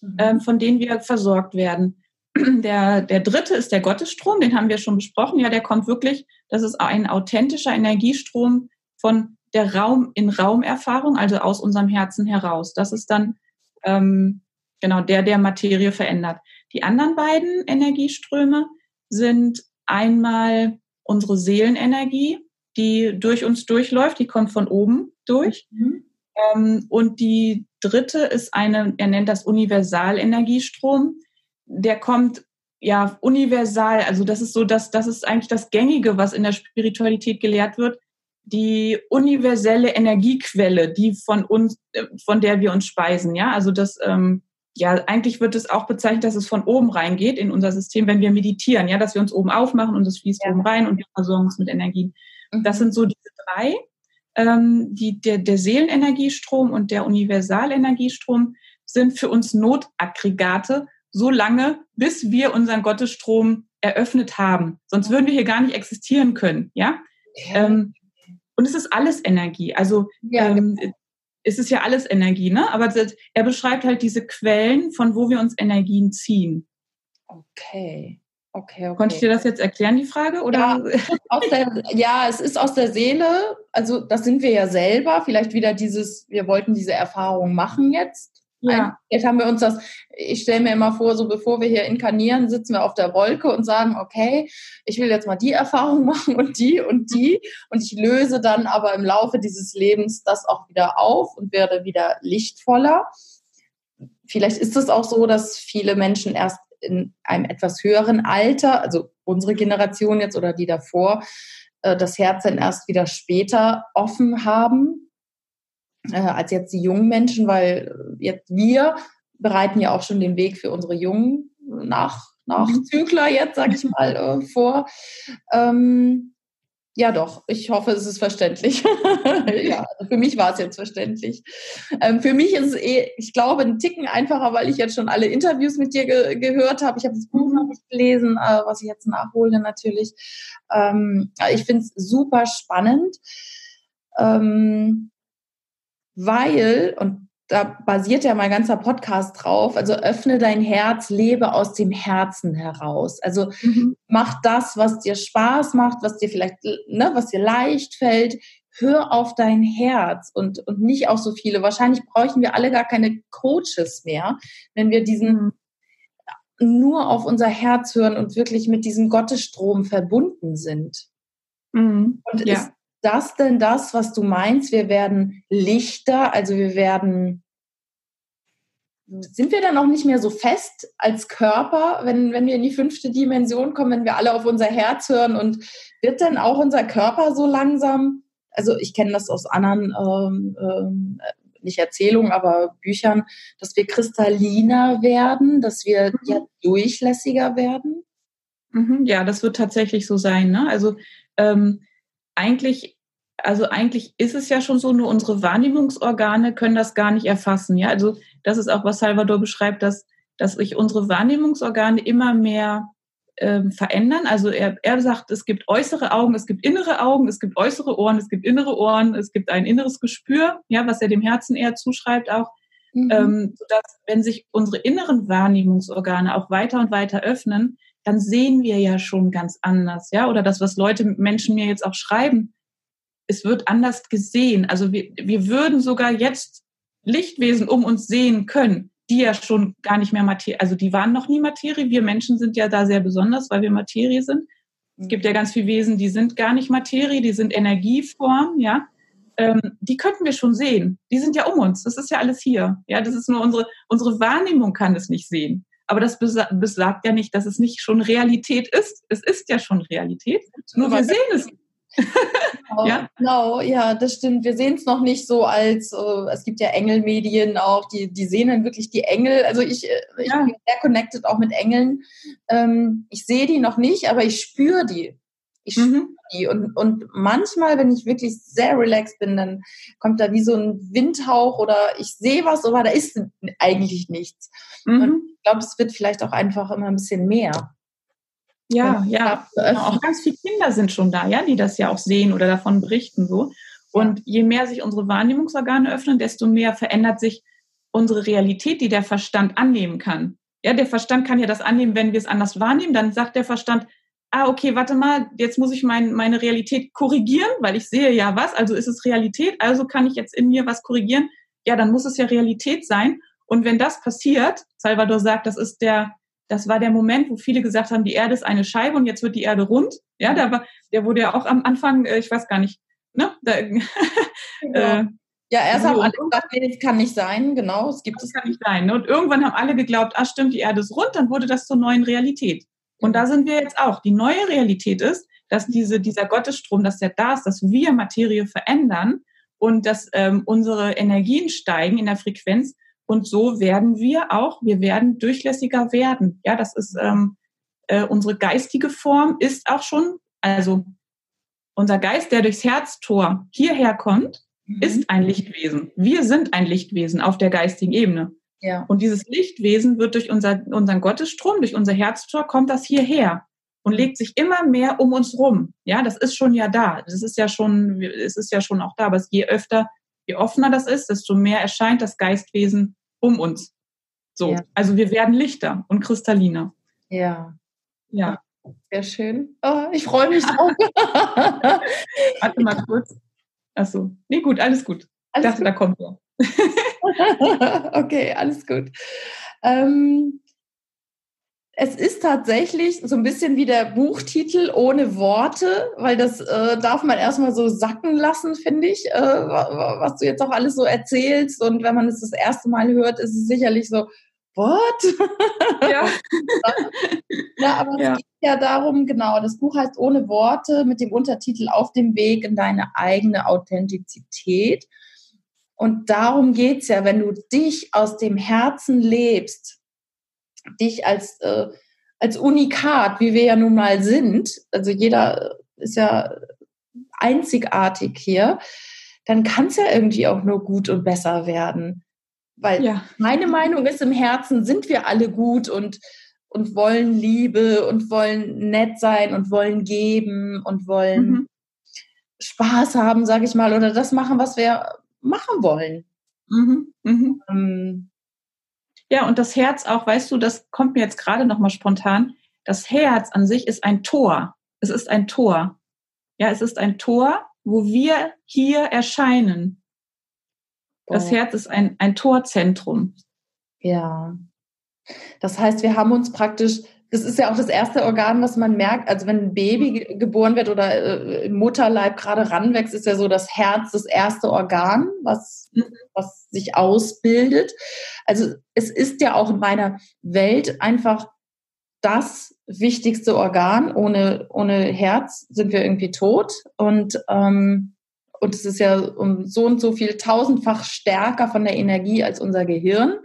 mhm. ähm, von denen wir versorgt werden. Der, der dritte ist der Gottesstrom, den haben wir schon besprochen. Ja, der kommt wirklich, das ist ein authentischer Energiestrom von der Raum in Raumerfahrung, also aus unserem Herzen heraus. Das ist dann ähm, Genau, der, der Materie verändert. Die anderen beiden Energieströme sind einmal unsere Seelenenergie, die durch uns durchläuft, die kommt von oben durch. Mhm. Ähm, und die dritte ist eine, er nennt das Universalenergiestrom. Der kommt ja universal, also das ist so, dass das ist eigentlich das Gängige, was in der Spiritualität gelehrt wird. Die universelle Energiequelle, die von uns, äh, von der wir uns speisen, ja, also das, ähm, ja, eigentlich wird es auch bezeichnet, dass es von oben reingeht in unser System, wenn wir meditieren, ja, dass wir uns oben aufmachen und es fließt ja. oben rein und wir versorgen uns mit Energien. Mhm. Das sind so diese drei ähm, die, der, der Seelenenergiestrom und der Universalenergiestrom sind für uns Notaggregate, so lange, bis wir unseren Gottesstrom eröffnet haben. Sonst würden wir hier gar nicht existieren können, ja? ja. Ähm, und es ist alles Energie. Also ja, ähm, genau. Es ist ja alles Energie, ne? Aber er beschreibt halt diese Quellen, von wo wir uns Energien ziehen. Okay. Okay, okay. Konnte ich dir das jetzt erklären, die Frage? Oder? Ja, der, ja, es ist aus der Seele. Also das sind wir ja selber. Vielleicht wieder dieses, wir wollten diese Erfahrung machen jetzt. Ja. Jetzt haben wir uns das, ich stelle mir immer vor, so bevor wir hier inkarnieren, sitzen wir auf der Wolke und sagen, okay, ich will jetzt mal die Erfahrung machen und die und die. Und ich löse dann aber im Laufe dieses Lebens das auch wieder auf und werde wieder lichtvoller. Vielleicht ist es auch so, dass viele Menschen erst in einem etwas höheren Alter, also unsere Generation jetzt oder die davor, äh, das Herz dann erst wieder später offen haben äh, als jetzt die jungen Menschen, weil jetzt wir bereiten ja auch schon den Weg für unsere jungen nach Nachzügler jetzt, sage ich mal, äh, vor. Ähm, ja, doch. Ich hoffe, es ist verständlich. ja, also für mich war es jetzt verständlich. Ähm, für mich ist es eh, ich glaube, ein Ticken einfacher, weil ich jetzt schon alle Interviews mit dir ge gehört habe. Ich habe das Buch noch nicht gelesen, äh, was ich jetzt nachhole natürlich. Ähm, ich finde es super spannend, ähm, weil, und da basiert ja mein ganzer Podcast drauf. Also öffne dein Herz, lebe aus dem Herzen heraus. Also mhm. mach das, was dir Spaß macht, was dir vielleicht, ne, was dir leicht fällt. Hör auf dein Herz und, und nicht auf so viele. Wahrscheinlich bräuchten wir alle gar keine Coaches mehr, wenn wir diesen nur auf unser Herz hören und wirklich mit diesem Gottesstrom verbunden sind. Mhm. Und ja. ist das denn das, was du meinst? Wir werden lichter, also wir werden, sind wir dann auch nicht mehr so fest als Körper, wenn, wenn wir in die fünfte Dimension kommen, wenn wir alle auf unser Herz hören und wird dann auch unser Körper so langsam, also ich kenne das aus anderen, ähm, ähm, nicht Erzählungen, aber Büchern, dass wir kristalliner werden, dass wir mhm. ja durchlässiger werden? Mhm, ja, das wird tatsächlich so sein. Ne? Also ähm, eigentlich, also eigentlich ist es ja schon so, nur unsere Wahrnehmungsorgane können das gar nicht erfassen. Ja, also das ist auch, was Salvador beschreibt, dass, dass sich unsere Wahrnehmungsorgane immer mehr ähm, verändern. Also er, er sagt, es gibt äußere Augen, es gibt innere Augen, es gibt äußere Ohren, es gibt innere Ohren, es gibt ein inneres Gespür, ja, was er dem Herzen eher zuschreibt auch. Mhm. Ähm, sodass, wenn sich unsere inneren Wahrnehmungsorgane auch weiter und weiter öffnen, dann sehen wir ja schon ganz anders, ja, oder das, was Leute, Menschen mir jetzt auch schreiben, es wird anders gesehen. Also wir, wir würden sogar jetzt Lichtwesen um uns sehen können, die ja schon gar nicht mehr Materie, also die waren noch nie Materie. Wir Menschen sind ja da sehr besonders, weil wir Materie sind. Es gibt ja ganz viele Wesen, die sind gar nicht Materie, die sind Energieform, ja. Ähm, die könnten wir schon sehen. Die sind ja um uns. Das ist ja alles hier. Ja, das ist nur unsere, unsere Wahrnehmung kann es nicht sehen. Aber das besagt ja nicht, dass es nicht schon Realität ist. Es ist ja schon Realität. Nur wir sehen es. genau, ja? genau, ja, das stimmt. Wir sehen es noch nicht so als, äh, es gibt ja Engelmedien auch, die, die sehen dann wirklich die Engel. Also ich, äh, ich ja. bin sehr connected auch mit Engeln. Ähm, ich sehe die noch nicht, aber ich spüre die. Ich mhm. spüre die. Und, und manchmal, wenn ich wirklich sehr relaxed bin, dann kommt da wie so ein Windhauch oder ich sehe was, aber da ist eigentlich nichts. Mhm. Und ich glaube, es wird vielleicht auch einfach immer ein bisschen mehr. Ja, ja. Genau. Auch ganz viele Kinder sind schon da, ja, die das ja auch sehen oder davon berichten so. Und je mehr sich unsere Wahrnehmungsorgane öffnen, desto mehr verändert sich unsere Realität, die der Verstand annehmen kann. Ja, der Verstand kann ja das annehmen, wenn wir es anders wahrnehmen. Dann sagt der Verstand, ah, okay, warte mal, jetzt muss ich mein, meine Realität korrigieren, weil ich sehe ja was, also ist es Realität, also kann ich jetzt in mir was korrigieren. Ja, dann muss es ja Realität sein. Und wenn das passiert, Salvador sagt, das ist der, das war der Moment, wo viele gesagt haben, die Erde ist eine Scheibe und jetzt wird die Erde rund. Ja, da war, der wurde ja auch am Anfang, äh, ich weiß gar nicht, ne? Da, genau. äh, ja, erst haben alle gesagt, nee, das kann nicht sein, genau, es gibt es. kann nicht sein. Ne? Und irgendwann haben alle geglaubt, ah stimmt, die Erde ist rund, dann wurde das zur neuen Realität. Und da sind wir jetzt auch. Die neue Realität ist, dass diese, dieser Gottesstrom, dass der da ist, dass wir Materie verändern und dass ähm, unsere Energien steigen in der Frequenz. Und so werden wir auch, wir werden durchlässiger werden. Ja, das ist ähm, äh, unsere geistige Form ist auch schon, also unser Geist, der durchs Herztor hierher kommt, mhm. ist ein Lichtwesen. Wir sind ein Lichtwesen auf der geistigen Ebene. Ja. Und dieses Lichtwesen wird durch unser, unseren Gottesstrom, durch unser Herztor, kommt das hierher und legt sich immer mehr um uns rum. Ja, das ist schon ja da. Das ist ja schon, es ist ja schon auch da. Aber je öfter, je offener das ist, desto mehr erscheint das Geistwesen um uns. So. Ja. Also wir werden lichter und kristalliner. Ja. Ja. Sehr schön. Oh, ich freue mich auch. Warte mal kurz. Achso. Nee, gut, alles gut. Alles ich dachte, gut. da kommt er. okay, alles gut. Ähm, es ist tatsächlich so ein bisschen wie der Buchtitel ohne Worte, weil das äh, darf man erstmal so sacken lassen, finde ich, äh, was du jetzt auch alles so erzählst. Und wenn man es das erste Mal hört, ist es sicherlich so, what? Ja. ja, aber ja. es geht ja darum, genau, das Buch heißt ohne Worte mit dem Untertitel Auf dem Weg in deine eigene Authentizität. Und darum geht es ja, wenn du dich aus dem Herzen lebst, dich als, äh, als Unikat, wie wir ja nun mal sind, also jeder ist ja einzigartig hier, dann kann es ja irgendwie auch nur gut und besser werden. Weil ja. meine Meinung ist, im Herzen sind wir alle gut und, und wollen Liebe und wollen nett sein und wollen geben und wollen mhm. Spaß haben, sage ich mal, oder das machen, was wir machen wollen. Mhm, mhm. Ähm, ja, und das Herz auch, weißt du, das kommt mir jetzt gerade nochmal spontan. Das Herz an sich ist ein Tor. Es ist ein Tor. Ja, es ist ein Tor, wo wir hier erscheinen. Das oh. Herz ist ein, ein Torzentrum. Ja. Das heißt, wir haben uns praktisch das ist ja auch das erste Organ, was man merkt. Also wenn ein Baby geboren wird oder äh, im Mutterleib gerade ranwächst, ist ja so das Herz das erste Organ, was, was sich ausbildet. Also es ist ja auch in meiner Welt einfach das wichtigste Organ. Ohne, ohne Herz sind wir irgendwie tot. Und, ähm, und es ist ja um so und so viel tausendfach stärker von der Energie als unser Gehirn.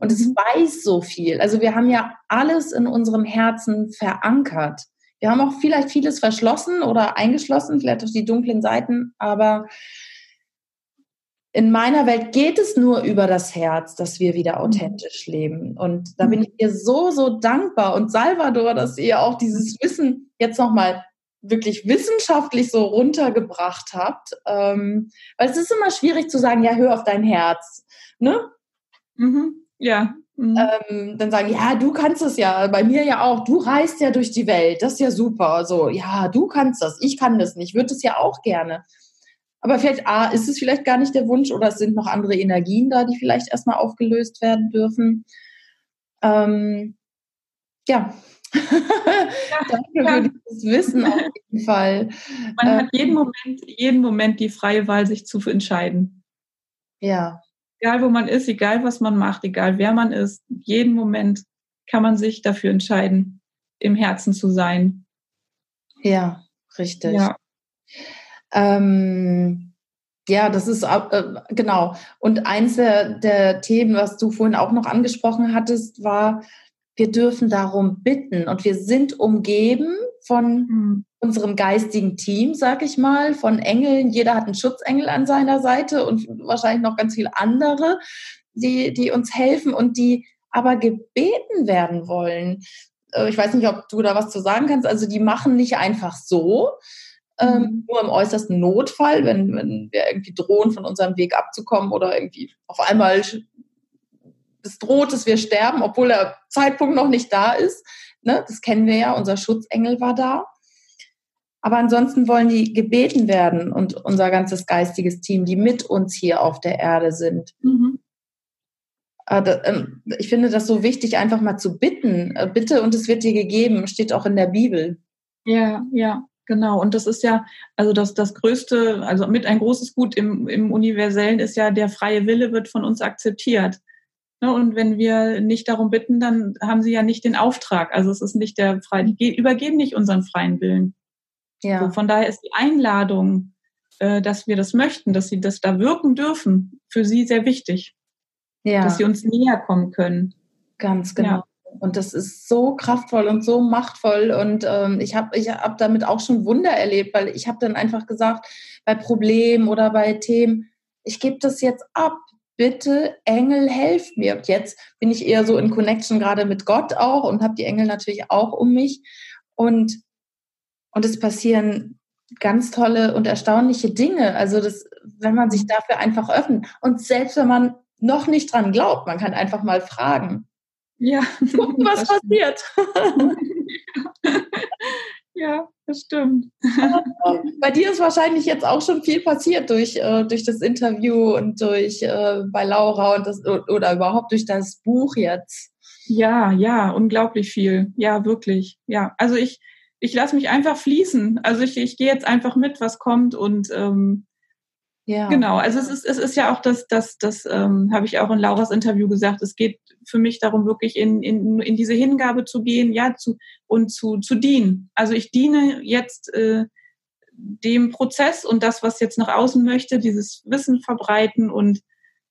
Und es weiß so viel. Also wir haben ja alles in unserem Herzen verankert. Wir haben auch vielleicht vieles verschlossen oder eingeschlossen, vielleicht auch die dunklen Seiten, aber in meiner Welt geht es nur über das Herz, dass wir wieder mhm. authentisch leben. Und da bin ich dir so, so dankbar. Und Salvador, dass ihr auch dieses Wissen jetzt nochmal wirklich wissenschaftlich so runtergebracht habt. Ähm, weil es ist immer schwierig zu sagen, ja, hör auf dein Herz. Ne? Mhm. Ja. Mhm. Ähm, dann sagen, ja, du kannst es ja, bei mir ja auch, du reist ja durch die Welt, das ist ja super. So, ja, du kannst das, ich kann das nicht, würde es ja auch gerne. Aber vielleicht, A, ist es vielleicht gar nicht der Wunsch oder es sind noch andere Energien da, die vielleicht erstmal aufgelöst werden dürfen. Ähm, ja. ja. Danke ja. für dieses Wissen auf jeden Fall. Man ähm, hat jeden Moment, jeden Moment die freie Wahl, sich zu entscheiden. Ja, egal wo man ist, egal was man macht, egal wer man ist, jeden Moment kann man sich dafür entscheiden, im Herzen zu sein. Ja, richtig. Ja, ähm, ja das ist äh, genau. Und eins der, der Themen, was du vorhin auch noch angesprochen hattest, war, wir dürfen darum bitten und wir sind umgeben von mhm. Unserem geistigen Team, sag ich mal, von Engeln. Jeder hat einen Schutzengel an seiner Seite und wahrscheinlich noch ganz viele andere, die, die uns helfen und die aber gebeten werden wollen. Äh, ich weiß nicht, ob du da was zu sagen kannst. Also die machen nicht einfach so, ähm, mhm. nur im äußersten Notfall, wenn, wenn wir irgendwie drohen, von unserem Weg abzukommen oder irgendwie auf einmal es droht, dass wir sterben, obwohl der Zeitpunkt noch nicht da ist. Ne? Das kennen wir ja, unser Schutzengel war da. Aber ansonsten wollen die gebeten werden und unser ganzes geistiges Team, die mit uns hier auf der Erde sind. Mhm. äh, ähm, ich finde das so wichtig, einfach mal zu bitten. Äh, bitte und es wird dir gegeben, steht auch in der Bibel. Ja, ja, genau. Und das ist ja, also das, das größte, also mit ein großes Gut im, im Universellen ist ja, der freie Wille wird von uns akzeptiert. Ne, und wenn wir nicht darum bitten, dann haben sie ja nicht den Auftrag. Also es ist nicht der freie, die übergeben nicht unseren freien Willen. Ja. So, von daher ist die Einladung, äh, dass wir das möchten, dass sie das da wirken dürfen, für sie sehr wichtig. Ja. Dass sie uns näher kommen können. Ganz genau. Ja. Und das ist so kraftvoll und so machtvoll. Und ähm, ich habe ich hab damit auch schon Wunder erlebt, weil ich habe dann einfach gesagt, bei Problemen oder bei Themen, ich gebe das jetzt ab. Bitte, Engel, helft mir. Und jetzt bin ich eher so in Connection gerade mit Gott auch und habe die Engel natürlich auch um mich. Und, und es passieren ganz tolle und erstaunliche Dinge. Also das, wenn man sich dafür einfach öffnet. Und selbst wenn man noch nicht dran glaubt, man kann einfach mal fragen. Ja. Gucken, was passiert. ja, das stimmt. Bei dir ist wahrscheinlich jetzt auch schon viel passiert durch, äh, durch das Interview und durch äh, bei Laura und das oder überhaupt durch das Buch jetzt. Ja, ja, unglaublich viel. Ja, wirklich. Ja, also ich, ich lasse mich einfach fließen. Also ich, ich gehe jetzt einfach mit, was kommt und ähm, ja. Genau, also es ist, es ist ja auch das, das, das ähm, habe ich auch in Lauras Interview gesagt, es geht für mich darum, wirklich in, in, in diese Hingabe zu gehen, ja, zu, und zu, zu dienen. Also ich diene jetzt äh, dem Prozess und das, was jetzt nach außen möchte, dieses Wissen verbreiten und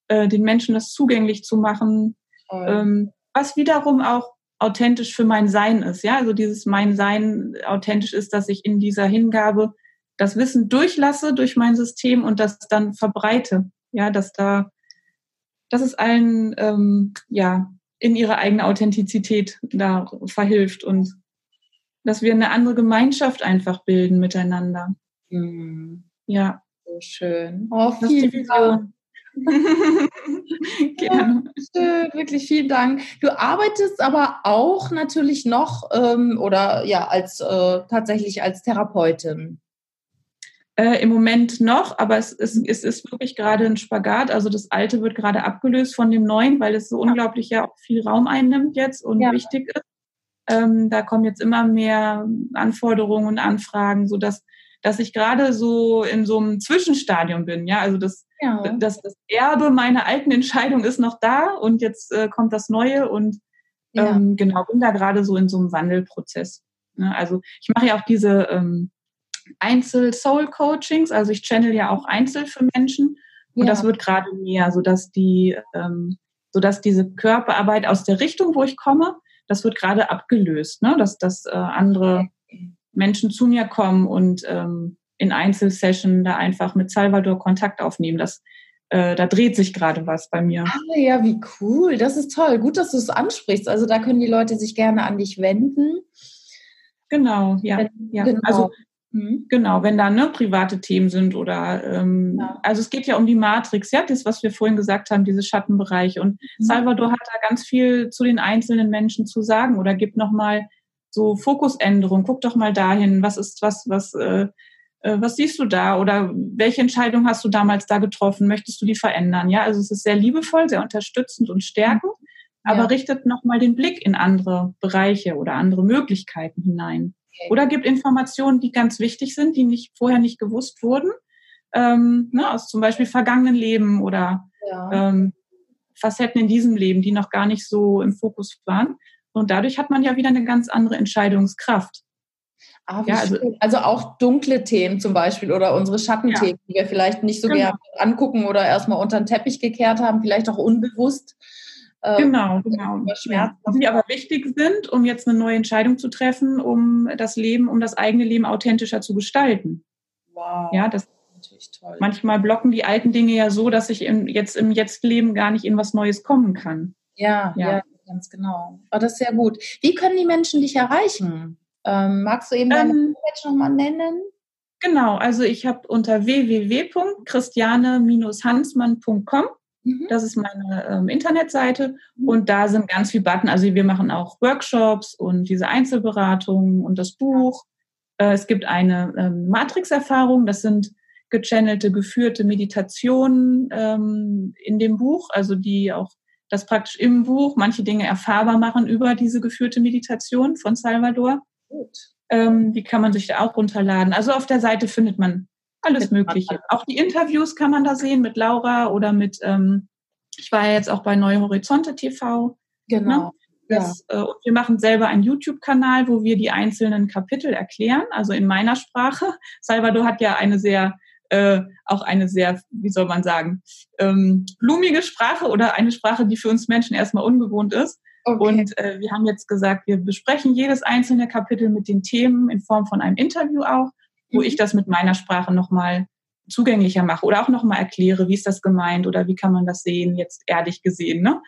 äh, den Menschen das zugänglich zu machen, ähm, was wiederum auch authentisch für mein Sein ist. Ja, also dieses mein Sein authentisch ist, dass ich in dieser Hingabe das Wissen durchlasse durch mein System und das dann verbreite. Ja, dass da, dass es allen ähm, ja in ihre eigene Authentizität da verhilft und dass wir eine andere Gemeinschaft einfach bilden miteinander. Mhm. Ja. So schön. Oh, vielen Dank. Gerne. Ja, wirklich vielen Dank. Du arbeitest aber auch natürlich noch ähm, oder ja als äh, tatsächlich als Therapeutin. Äh, Im Moment noch, aber es ist, es ist wirklich gerade ein Spagat. Also das Alte wird gerade abgelöst von dem Neuen, weil es so unglaublich ja auch viel Raum einnimmt jetzt und ja. wichtig ist. Ähm, da kommen jetzt immer mehr Anforderungen und Anfragen, so dass ich gerade so in so einem Zwischenstadium bin. Ja, also das, ja. das, das Erbe meiner alten Entscheidung ist noch da und jetzt äh, kommt das Neue und ja. ähm, genau bin da gerade so in so einem Wandelprozess. Ne? Also ich mache ja auch diese ähm, Einzel-Soul-Coachings. Also ich channel ja auch einzeln für Menschen. Und ja. das wird gerade mehr, sodass die, ähm, sodass diese Körperarbeit aus der Richtung, wo ich komme, das wird gerade abgelöst, ne? dass, dass äh, andere Menschen zu mir kommen und ähm, in Einzelsession da einfach mit Salvador Kontakt aufnehmen. Das, äh, da dreht sich gerade was bei mir. Ah ja, wie cool. Das ist toll. Gut, dass du es ansprichst. Also da können die Leute sich gerne an dich wenden. Genau, ja. ja. Genau. Also Mhm. Genau, wenn da ne, private Themen sind oder ähm, ja. also es geht ja um die Matrix, ja, das, was wir vorhin gesagt haben, diese Schattenbereiche. Und mhm. Salvador hat da ganz viel zu den einzelnen Menschen zu sagen oder gibt nochmal so Fokusänderung, guck doch mal dahin, was ist, was, was, äh, äh, was siehst du da oder welche Entscheidung hast du damals da getroffen? Möchtest du die verändern? Ja, also es ist sehr liebevoll, sehr unterstützend und stärkend, mhm. aber ja. richtet nochmal den Blick in andere Bereiche oder andere Möglichkeiten hinein. Okay. Oder gibt Informationen, die ganz wichtig sind, die nicht vorher nicht gewusst wurden, ähm, ne, aus zum Beispiel vergangenen Leben oder ja. ähm, Facetten in diesem Leben, die noch gar nicht so im Fokus waren. Und dadurch hat man ja wieder eine ganz andere Entscheidungskraft. Ah, ja, also, also, auch dunkle Themen zum Beispiel oder unsere Schattenthemen, ja. die wir vielleicht nicht so genau. gerne angucken oder erstmal unter den Teppich gekehrt haben, vielleicht auch unbewusst. Ähm, genau, genau. Die aber wichtig sind, um jetzt eine neue Entscheidung zu treffen, um das Leben, um das eigene Leben authentischer zu gestalten. Wow. Ja, das natürlich toll. Manchmal blocken die alten Dinge ja so, dass ich im, jetzt im Jetzt-Leben gar nicht in was Neues kommen kann. Ja, ja, ja ganz genau. Aber das ist sehr gut. Wie können die Menschen dich erreichen? Ähm, magst du eben deine ähm, Homepage nochmal nennen? Genau, also ich habe unter www.christiane-hansmann.com Mhm. Das ist meine ähm, Internetseite mhm. und da sind ganz viele Button. Also wir machen auch Workshops und diese Einzelberatungen und das Buch. Äh, es gibt eine ähm, Matrix-Erfahrung, das sind gechannelte, geführte Meditationen ähm, in dem Buch, also die auch das praktisch im Buch manche Dinge erfahrbar machen über diese geführte Meditation von Salvador. Gut. Ähm, die kann man sich da auch runterladen. Also auf der Seite findet man alles Mögliche. Auch die Interviews kann man da sehen mit Laura oder mit, ähm, ich war ja jetzt auch bei Neue Horizonte TV. Genau. Ne? Das, ja. äh, und wir machen selber einen YouTube-Kanal, wo wir die einzelnen Kapitel erklären, also in meiner Sprache. Salvador hat ja eine sehr äh, auch eine sehr, wie soll man sagen, ähm, blumige Sprache oder eine Sprache, die für uns Menschen erstmal ungewohnt ist. Okay. Und äh, wir haben jetzt gesagt, wir besprechen jedes einzelne Kapitel mit den Themen in Form von einem Interview auch, wo mhm. ich das mit meiner Sprache nochmal zugänglicher mache oder auch nochmal erkläre, wie ist das gemeint oder wie kann man das sehen, jetzt ehrlich gesehen. Ne?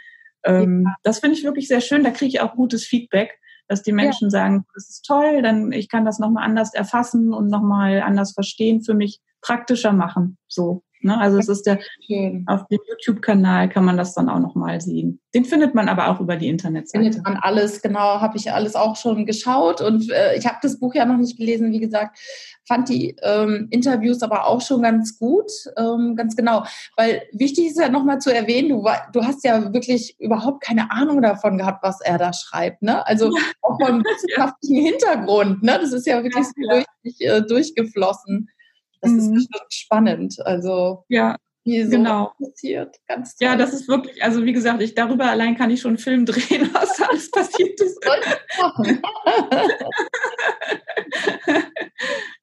Ähm, ja. Das finde ich wirklich sehr schön. Da kriege ich auch gutes Feedback, dass die Menschen ja. sagen, das ist toll, dann ich kann das nochmal anders erfassen und nochmal anders verstehen für mich praktischer machen. So. Ne? Also es ist der Schön. auf dem YouTube-Kanal kann man das dann auch nochmal sehen. Den findet man aber auch über die Internetseite. Findet man alles, genau, habe ich alles auch schon geschaut und äh, ich habe das Buch ja noch nicht gelesen, wie gesagt, fand die ähm, Interviews aber auch schon ganz gut, ähm, ganz genau. Weil wichtig ist ja nochmal zu erwähnen, du, du hast ja wirklich überhaupt keine Ahnung davon gehabt, was er da schreibt. Ne? Also ja. auch vom wissenschaftlichen ja. Hintergrund. Ne? Das ist ja wirklich ja, so durch, äh, durchgeflossen. Das mhm. ist bestimmt spannend. Also ja. Wie so genau. passiert. Ganz toll. Ja, das ist wirklich, also wie gesagt, ich darüber allein kann ich schon einen Film drehen, was da alles passiert ist.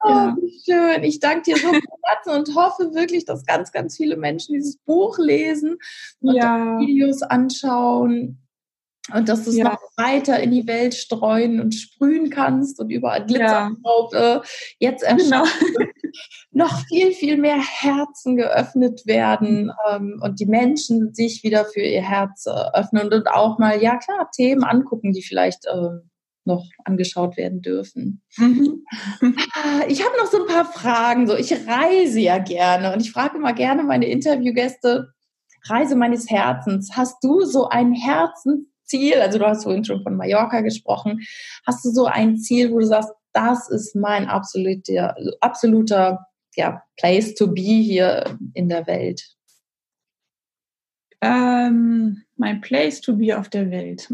oh, wie schön. Ich danke dir so von Herzen und hoffe wirklich, dass ganz, ganz viele Menschen dieses Buch lesen und ja. Videos anschauen und dass du es ja. noch weiter in die Welt streuen und sprühen kannst und überall Glitzer ja. äh, jetzt genau. noch viel, viel mehr Herzen geöffnet werden ähm, und die Menschen sich wieder für ihr Herz äh, öffnen und auch mal, ja klar, Themen angucken, die vielleicht äh, noch angeschaut werden dürfen. Mhm. Ah, ich habe noch so ein paar Fragen. So, ich reise ja gerne und ich frage immer gerne meine Interviewgäste, Reise meines Herzens. Hast du so ein Herzensziel? Also du hast vorhin schon von Mallorca gesprochen. Hast du so ein Ziel, wo du sagst, das ist mein absoluter, absoluter ja, Place to be hier in der Welt? Ähm, mein Place to be auf der Welt.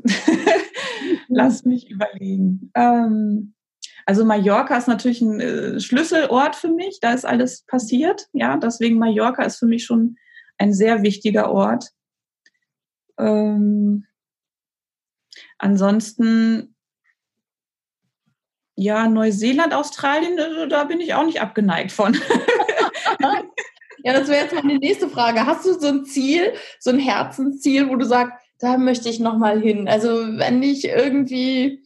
Lass mich überlegen. Ähm, also Mallorca ist natürlich ein äh, Schlüsselort für mich. Da ist alles passiert. Ja, deswegen Mallorca ist für mich schon ein sehr wichtiger Ort. Ähm, ansonsten ja, Neuseeland, Australien, äh, da bin ich auch nicht abgeneigt von. ja, das wäre jetzt meine nächste Frage. Hast du so ein Ziel, so ein Herzensziel, wo du sagst, da möchte ich nochmal hin? Also wenn ich irgendwie,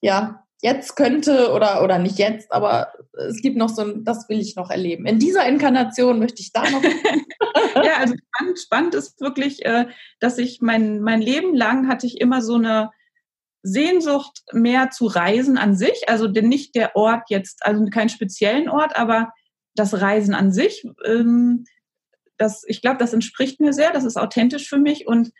ja, jetzt könnte oder, oder nicht jetzt, aber es gibt noch so ein, das will ich noch erleben. In dieser Inkarnation möchte ich da noch. ja, also spannend, spannend ist wirklich, äh, dass ich mein, mein Leben lang hatte ich immer so eine, Sehnsucht mehr zu reisen an sich, also denn nicht der Ort jetzt, also keinen speziellen Ort, aber das Reisen an sich, ähm, das, ich glaube, das entspricht mir sehr, das ist authentisch für mich und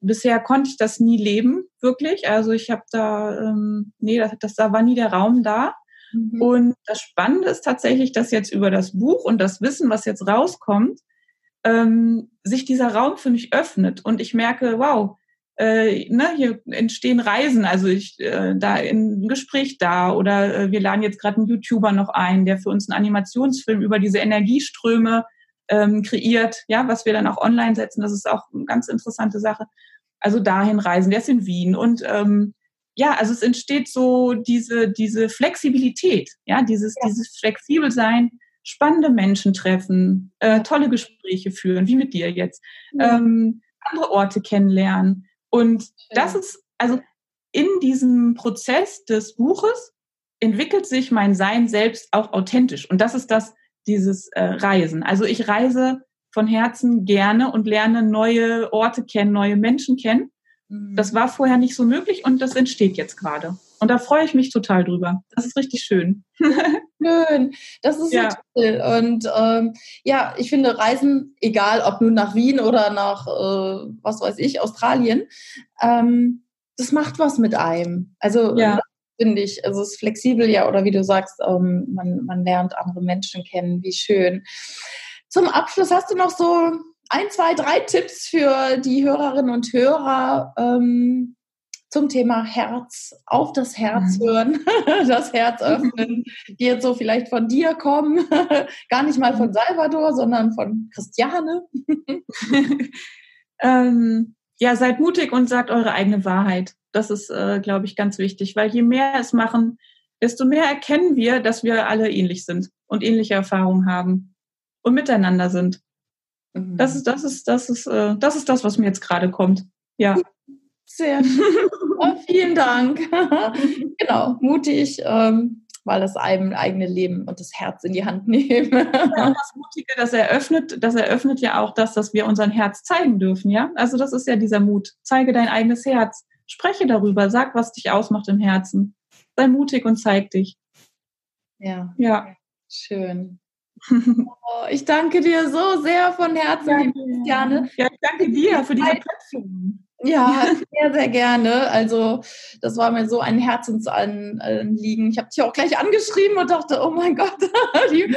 bisher konnte ich das nie leben, wirklich. Also ich habe da, ähm, nee, das, das, da war nie der Raum da. Mhm. Und das Spannende ist tatsächlich, dass jetzt über das Buch und das Wissen, was jetzt rauskommt, ähm, sich dieser Raum für mich öffnet und ich merke, wow, äh, ne, hier entstehen Reisen, also ich äh, da in ein Gespräch da oder äh, wir laden jetzt gerade einen YouTuber noch ein, der für uns einen Animationsfilm über diese Energieströme ähm, kreiert, ja, was wir dann auch online setzen. Das ist auch eine ganz interessante Sache. Also dahin reisen, der ist in Wien und ähm, ja, also es entsteht so diese diese Flexibilität, ja, dieses ja. dieses flexibel sein, spannende Menschen treffen, äh, tolle Gespräche führen, wie mit dir jetzt, ja. ähm, andere Orte kennenlernen. Und das ist, also in diesem Prozess des Buches entwickelt sich mein Sein selbst auch authentisch. Und das ist das, dieses äh, Reisen. Also ich reise von Herzen gerne und lerne neue Orte kennen, neue Menschen kennen. Mhm. Das war vorher nicht so möglich und das entsteht jetzt gerade. Und da freue ich mich total drüber. Das ist richtig schön. Schön. Das ist ja. so toll. Und ähm, ja, ich finde Reisen, egal ob nun nach Wien oder nach, äh, was weiß ich, Australien, ähm, das macht was mit einem. Also ja. Finde ich, also es ist flexibel ja, oder wie du sagst, ähm, man, man lernt andere Menschen kennen, wie schön. Zum Abschluss hast du noch so ein, zwei, drei Tipps für die Hörerinnen und Hörer ähm, zum Thema Herz, auf das Herz mhm. hören, das Herz öffnen, die jetzt so vielleicht von dir kommen, gar nicht mal von mhm. Salvador, sondern von Christiane. ähm, ja, seid mutig und sagt eure eigene Wahrheit. Das ist, äh, glaube ich, ganz wichtig, weil je mehr es machen, desto mehr erkennen wir, dass wir alle ähnlich sind und ähnliche Erfahrungen haben und miteinander sind. Mhm. Das ist, das ist, das ist, äh, das ist das, was mir jetzt gerade kommt. Ja. Sehr oh, vielen Dank. genau, mutig, ähm, weil das einem eigene Leben und das Herz in die Hand nehmen. ja, und das Mutige, das eröffnet, das eröffnet ja auch das, dass wir unser Herz zeigen dürfen, ja. Also das ist ja dieser Mut. Zeige dein eigenes Herz. Spreche darüber, sag, was dich ausmacht im Herzen. Sei mutig und zeig dich. Ja. Ja. Schön. Oh, ich danke dir so sehr von Herzen, liebe Christiane. Ja, ich danke dir für diese Plattform. Ja, sehr, sehr gerne. Also das war mir so ein Herzensanliegen. Ich habe dich auch gleich angeschrieben und dachte, oh mein Gott, die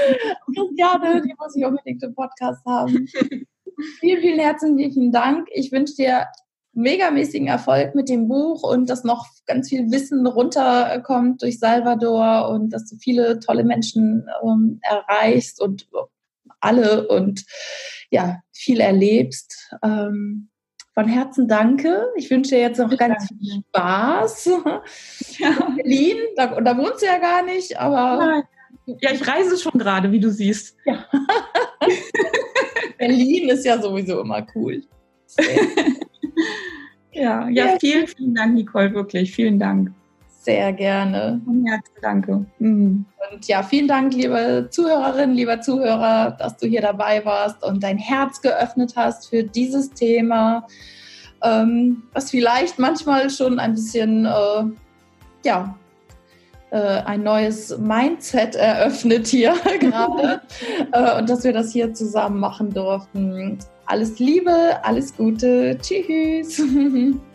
Christiane, die muss ich unbedingt im Podcast haben. vielen, vielen herzlichen Dank. Ich wünsche dir megamäßigen Erfolg mit dem Buch und dass noch ganz viel Wissen runterkommt durch Salvador und dass du viele tolle Menschen ähm, erreichst und alle und ja, viel erlebst. Ähm, von Herzen danke. Ich wünsche dir jetzt noch ich ganz danke. viel Spaß. Ja. In Berlin, da, da wohnst du ja gar nicht, aber. Nein. Ja, ich reise schon gerade, wie du siehst. Ja. Berlin ist ja sowieso immer cool. ja, ja, vielen, vielen Dank, Nicole, wirklich. Vielen Dank. Sehr gerne. Herzen danke. Mhm. Und ja, vielen Dank, liebe Zuhörerinnen, lieber Zuhörer, dass du hier dabei warst und dein Herz geöffnet hast für dieses Thema, ähm, was vielleicht manchmal schon ein bisschen, äh, ja, äh, ein neues Mindset eröffnet hier gerade äh, und dass wir das hier zusammen machen durften. Alles Liebe, alles Gute, tschüss.